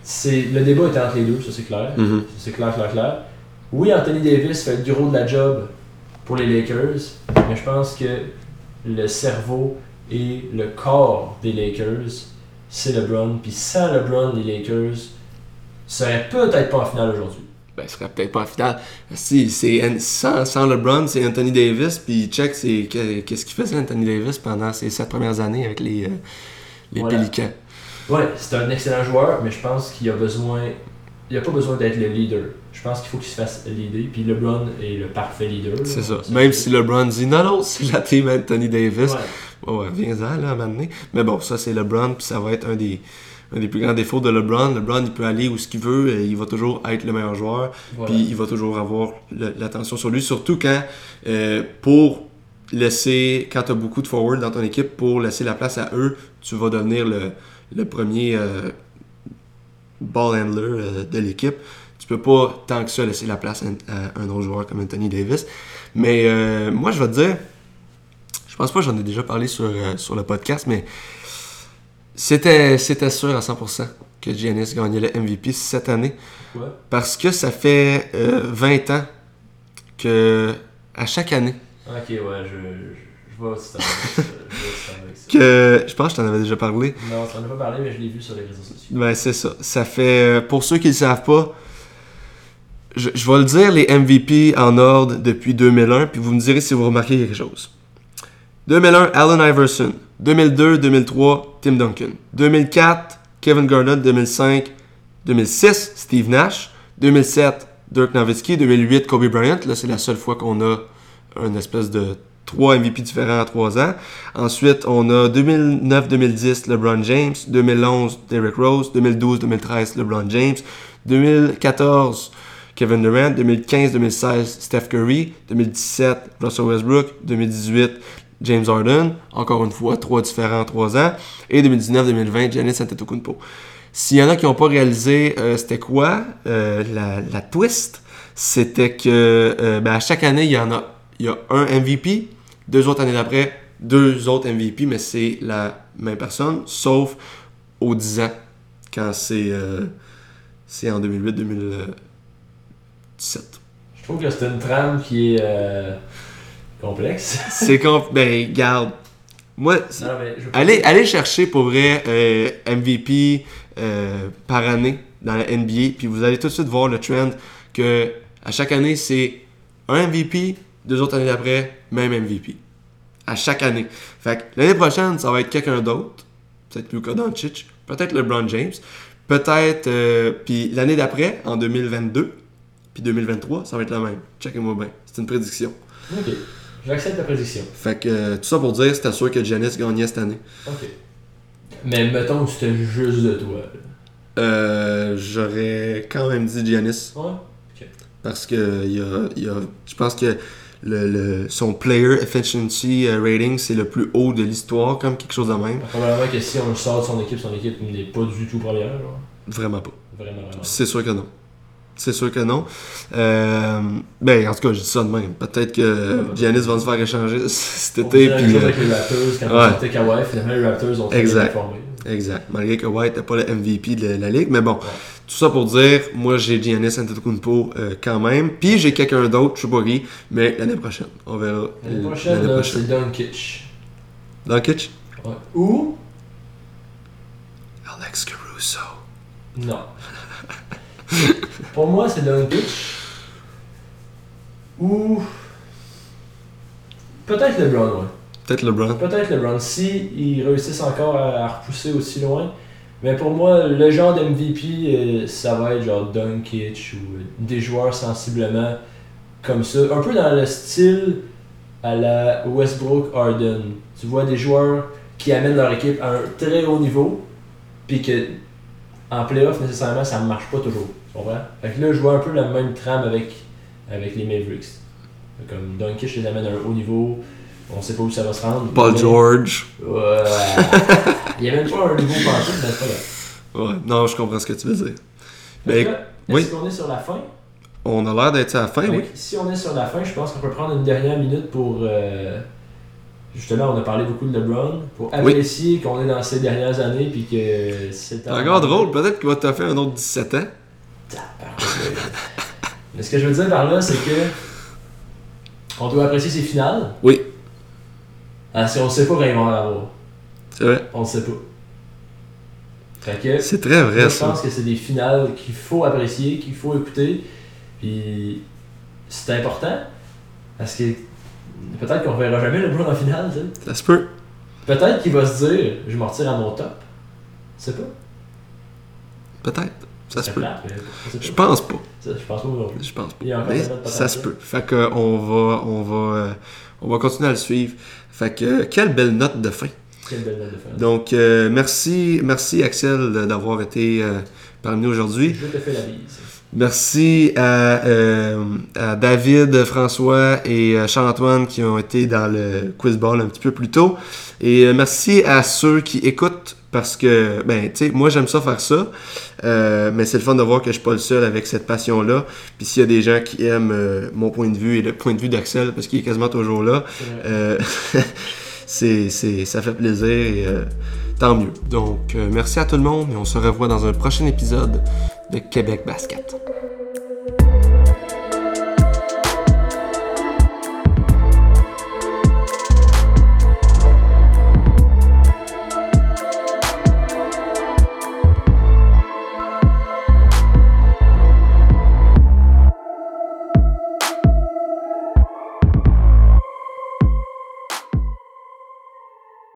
c'est le débat est entre les deux, ça c'est clair. Mhm. C'est clair, clair, clair. Oui, Anthony Davis fait du gros de la job pour les Lakers, mais je pense que le cerveau et le corps des Lakers, c'est LeBron. Puis sans LeBron, les Lakers seraient peut-être pas en finale aujourd'hui. Ben, il serait peut-être pas en finale. Si, c'est sans, sans LeBron, c'est Anthony Davis, puis check, c'est qu'est-ce qu'il faisait Anthony Davis pendant ses sept premières années avec les, euh, les Voilà. Pélicans. Ouais, c'est un excellent joueur, mais je pense qu'il a besoin. Il a pas besoin d'être le leader. Je pense qu'il faut qu'il se fasse leader. Puis LeBron est le parfait leader. C'est ça. Même si LeBron dit non, non, c'est la team Anthony Davis. Ouais. Viens-en là, à un moment donné. Mais bon, ça c'est LeBron, puis ça va être un des, un des plus grands défauts de LeBron. LeBron, il peut aller où ce qu'il veut, et il va toujours être le meilleur joueur, Voilà. puis il va toujours avoir l'attention sur lui, surtout quand, euh, pour laisser, quand tu as beaucoup de forward dans ton équipe, pour laisser la place à eux, tu vas devenir le, le premier euh, ball handler euh, de l'équipe. Tu peux pas tant que ça laisser la place à, un autre joueur comme Anthony Davis. Mais euh, moi, je vais te dire, je pense pas j'en ai déjà parlé sur, euh, sur le podcast, mais c'était, c'était sûr à 100% que Giannis gagnait le MVP cette année. Ouais. Parce que ça fait euh, 20 ans que, à chaque année, Ok, ouais, je, je, je ça. que je pense que je t'en avais déjà parlé. Non, ça en a pas parlé, mais je l'ai vu sur les réseaux sociaux. Ben, c'est ça. Ça fait. euh, Pour ceux qui ne le savent pas, je, je vais le dire les MVP en ordre depuis 2001, puis vous me direz si vous remarquez quelque chose. 2001, Allen Iverson. 2002, 2003, Tim Duncan. 2004, Kevin Garnett. 2005, 2006, Steve Nash. 2007, Dirk Nowitzki. 2008, Kobe Bryant. Là, c'est la seule fois qu'on a une espèce de trois MVP différents en trois ans. Ensuite, on a 2009-2010, LeBron James. 2011, Derrick Rose. 2012-2013, LeBron James. 2014, Kevin Durant. 2015-2016, Steph Curry. 2017, Russell Westbrook. 2018, James Harden. Encore une fois, trois différents en trois ans. Et 2019-2020, Giannis Antetokounmpo. S'il y en a qui n'ont pas réalisé euh, c'était quoi euh, la, twist, c'était que euh, ben, à chaque année, il y en a, il y a un MVP, deux autres années d'après, deux autres MVP, mais c'est la même personne, sauf aux 10 ans, quand c'est euh, c'est en 2008-2017. Je trouve que c'est une trame qui est euh, complexe. C'est quand. Ben, garde. Moi, Non, allez, allez chercher pour vrai euh, MVP euh, par année dans la NBA, puis vous allez tout de suite voir le trend que à chaque année, c'est un MVP, deux autres années d'après, même MVP. À chaque année. Fait que l'année prochaine, ça va être quelqu'un d'autre. Peut-être Luka Doncic, peut-être LeBron James, peut-être. euh, puis l'année d'après, en 2022, puis 2023, ça va être la même. Checkez-moi bien. C'est une prédiction. Ok. J'accepte ta prédiction. Fait que euh, tout ça pour dire, c'était sûr que Giannis gagnait cette année. Ok. Mais mettons que c'était juste de toi. là. Euh, J'aurais quand même dit Giannis. Ouais. Parce que il y a, il y a- je pense que le, le- son player efficiency euh, rating, c'est le plus haut de l'histoire, comme quelque chose de même. Probablement que si on le sort de son équipe, son équipe n'est pas du tout première. Genre. Vraiment pas. Vraiment, vraiment. C'est sûr que non. C'est sûr que non. Euh, ben, en tout cas, je dis ça de même. Peut-être que Giannis va se faire échanger cet On été. même Puis, chose avec les Raptors quand ouais. on sortait Kawhi. Finalement, les Raptors ont très bien Exact. Malgré que White n'est pas le MVP de la ligue. Mais bon, tout ça pour dire, moi j'ai Giannis Antetokounmpo euh, quand même. Puis j'ai quelqu'un d'autre, je qui, mais l'année prochaine. On verra. L'année euh, prochaine, là, c'est Dunkitch. Doncic? Ouais. Ou Alex Caruso. Non. Pour moi, c'est Dunkitch. Ou. Peut-être LeBron, ouais. Peut-être LeBron. Peut-être LeBron. Si ils réussissent encore à, à repousser aussi loin. Mais pour moi, le genre d'MVP, euh, ça va être genre Dunkitch ou euh, des joueurs sensiblement comme ça. Un peu dans le style à la Westbrook Harden. Tu vois des joueurs qui amènent leur équipe à un très haut niveau, puis que en playoff, nécessairement, ça ne marche pas toujours. Tu comprends? Fait que là, je vois un peu la même trame avec, avec les Mavericks. Comme Dunkitch les amène à un haut niveau, on sait pas où ça va se rendre. Paul mais- George. Ouais. Il n'y a même pas un niveau pensé, mais c'est pas grave. Ouais, non, je comprends ce que tu veux dire. Fait Ben, Est-ce oui. qu'on est sur la fin? On a l'air d'être à la fin, oui. Si on est sur la fin, je pense qu'on peut prendre une dernière minute pour. euh, justement, on a parlé beaucoup de LeBron. Pour Oui. apprécier qu'on est dans ces dernières années puis que c'est. Encore drôle, peut-être qu'il va te faire un autre 17 ans. Mais ce que je veux dire par là, c'est que. On doit apprécier ses finales. Oui. Ah, si on ne sait pas quand ils vont en avoir. C'est vrai. On ne sait pas. Fait que. C'est très Moi, vrai, je ça. pense que c'est des finales qu'il faut apprécier, qu'il faut écouter. Puis c'est important parce que peut-être qu'on verra jamais le LeBron en finale. tu sais. Ça se peut. Peut-être qu'il va se dire je me retire à mon top. Je sais pas. Peut-être. Ça se peut. plate, je. Je pense pas. Ça, je pense pas. Je pense pas. Mais ça se peut. Fait que on va, on va, euh, on va continuer à le suivre. Fait que quelle belle note de fin. Quelle belle note de fin. Donc euh, merci, merci Axel d'avoir été euh, parmi nous aujourd'hui. Je te fais la bise. Merci à, euh, à David, François et Charles-Antoine qui ont été dans le quiz ball un petit peu plus tôt. Et merci à ceux qui écoutent parce que, ben, tu sais, moi j'aime ça faire ça, euh, mais c'est le fun de voir que je suis pas le seul avec cette passion-là. Puis s'il y a des gens qui aiment euh, mon point de vue et le point de vue d'Axel, parce qu'il est quasiment toujours là, euh, c'est, ça fait plaisir et tant mieux. Donc, merci à tout le monde et on se revoit dans un prochain épisode de Québec Basket.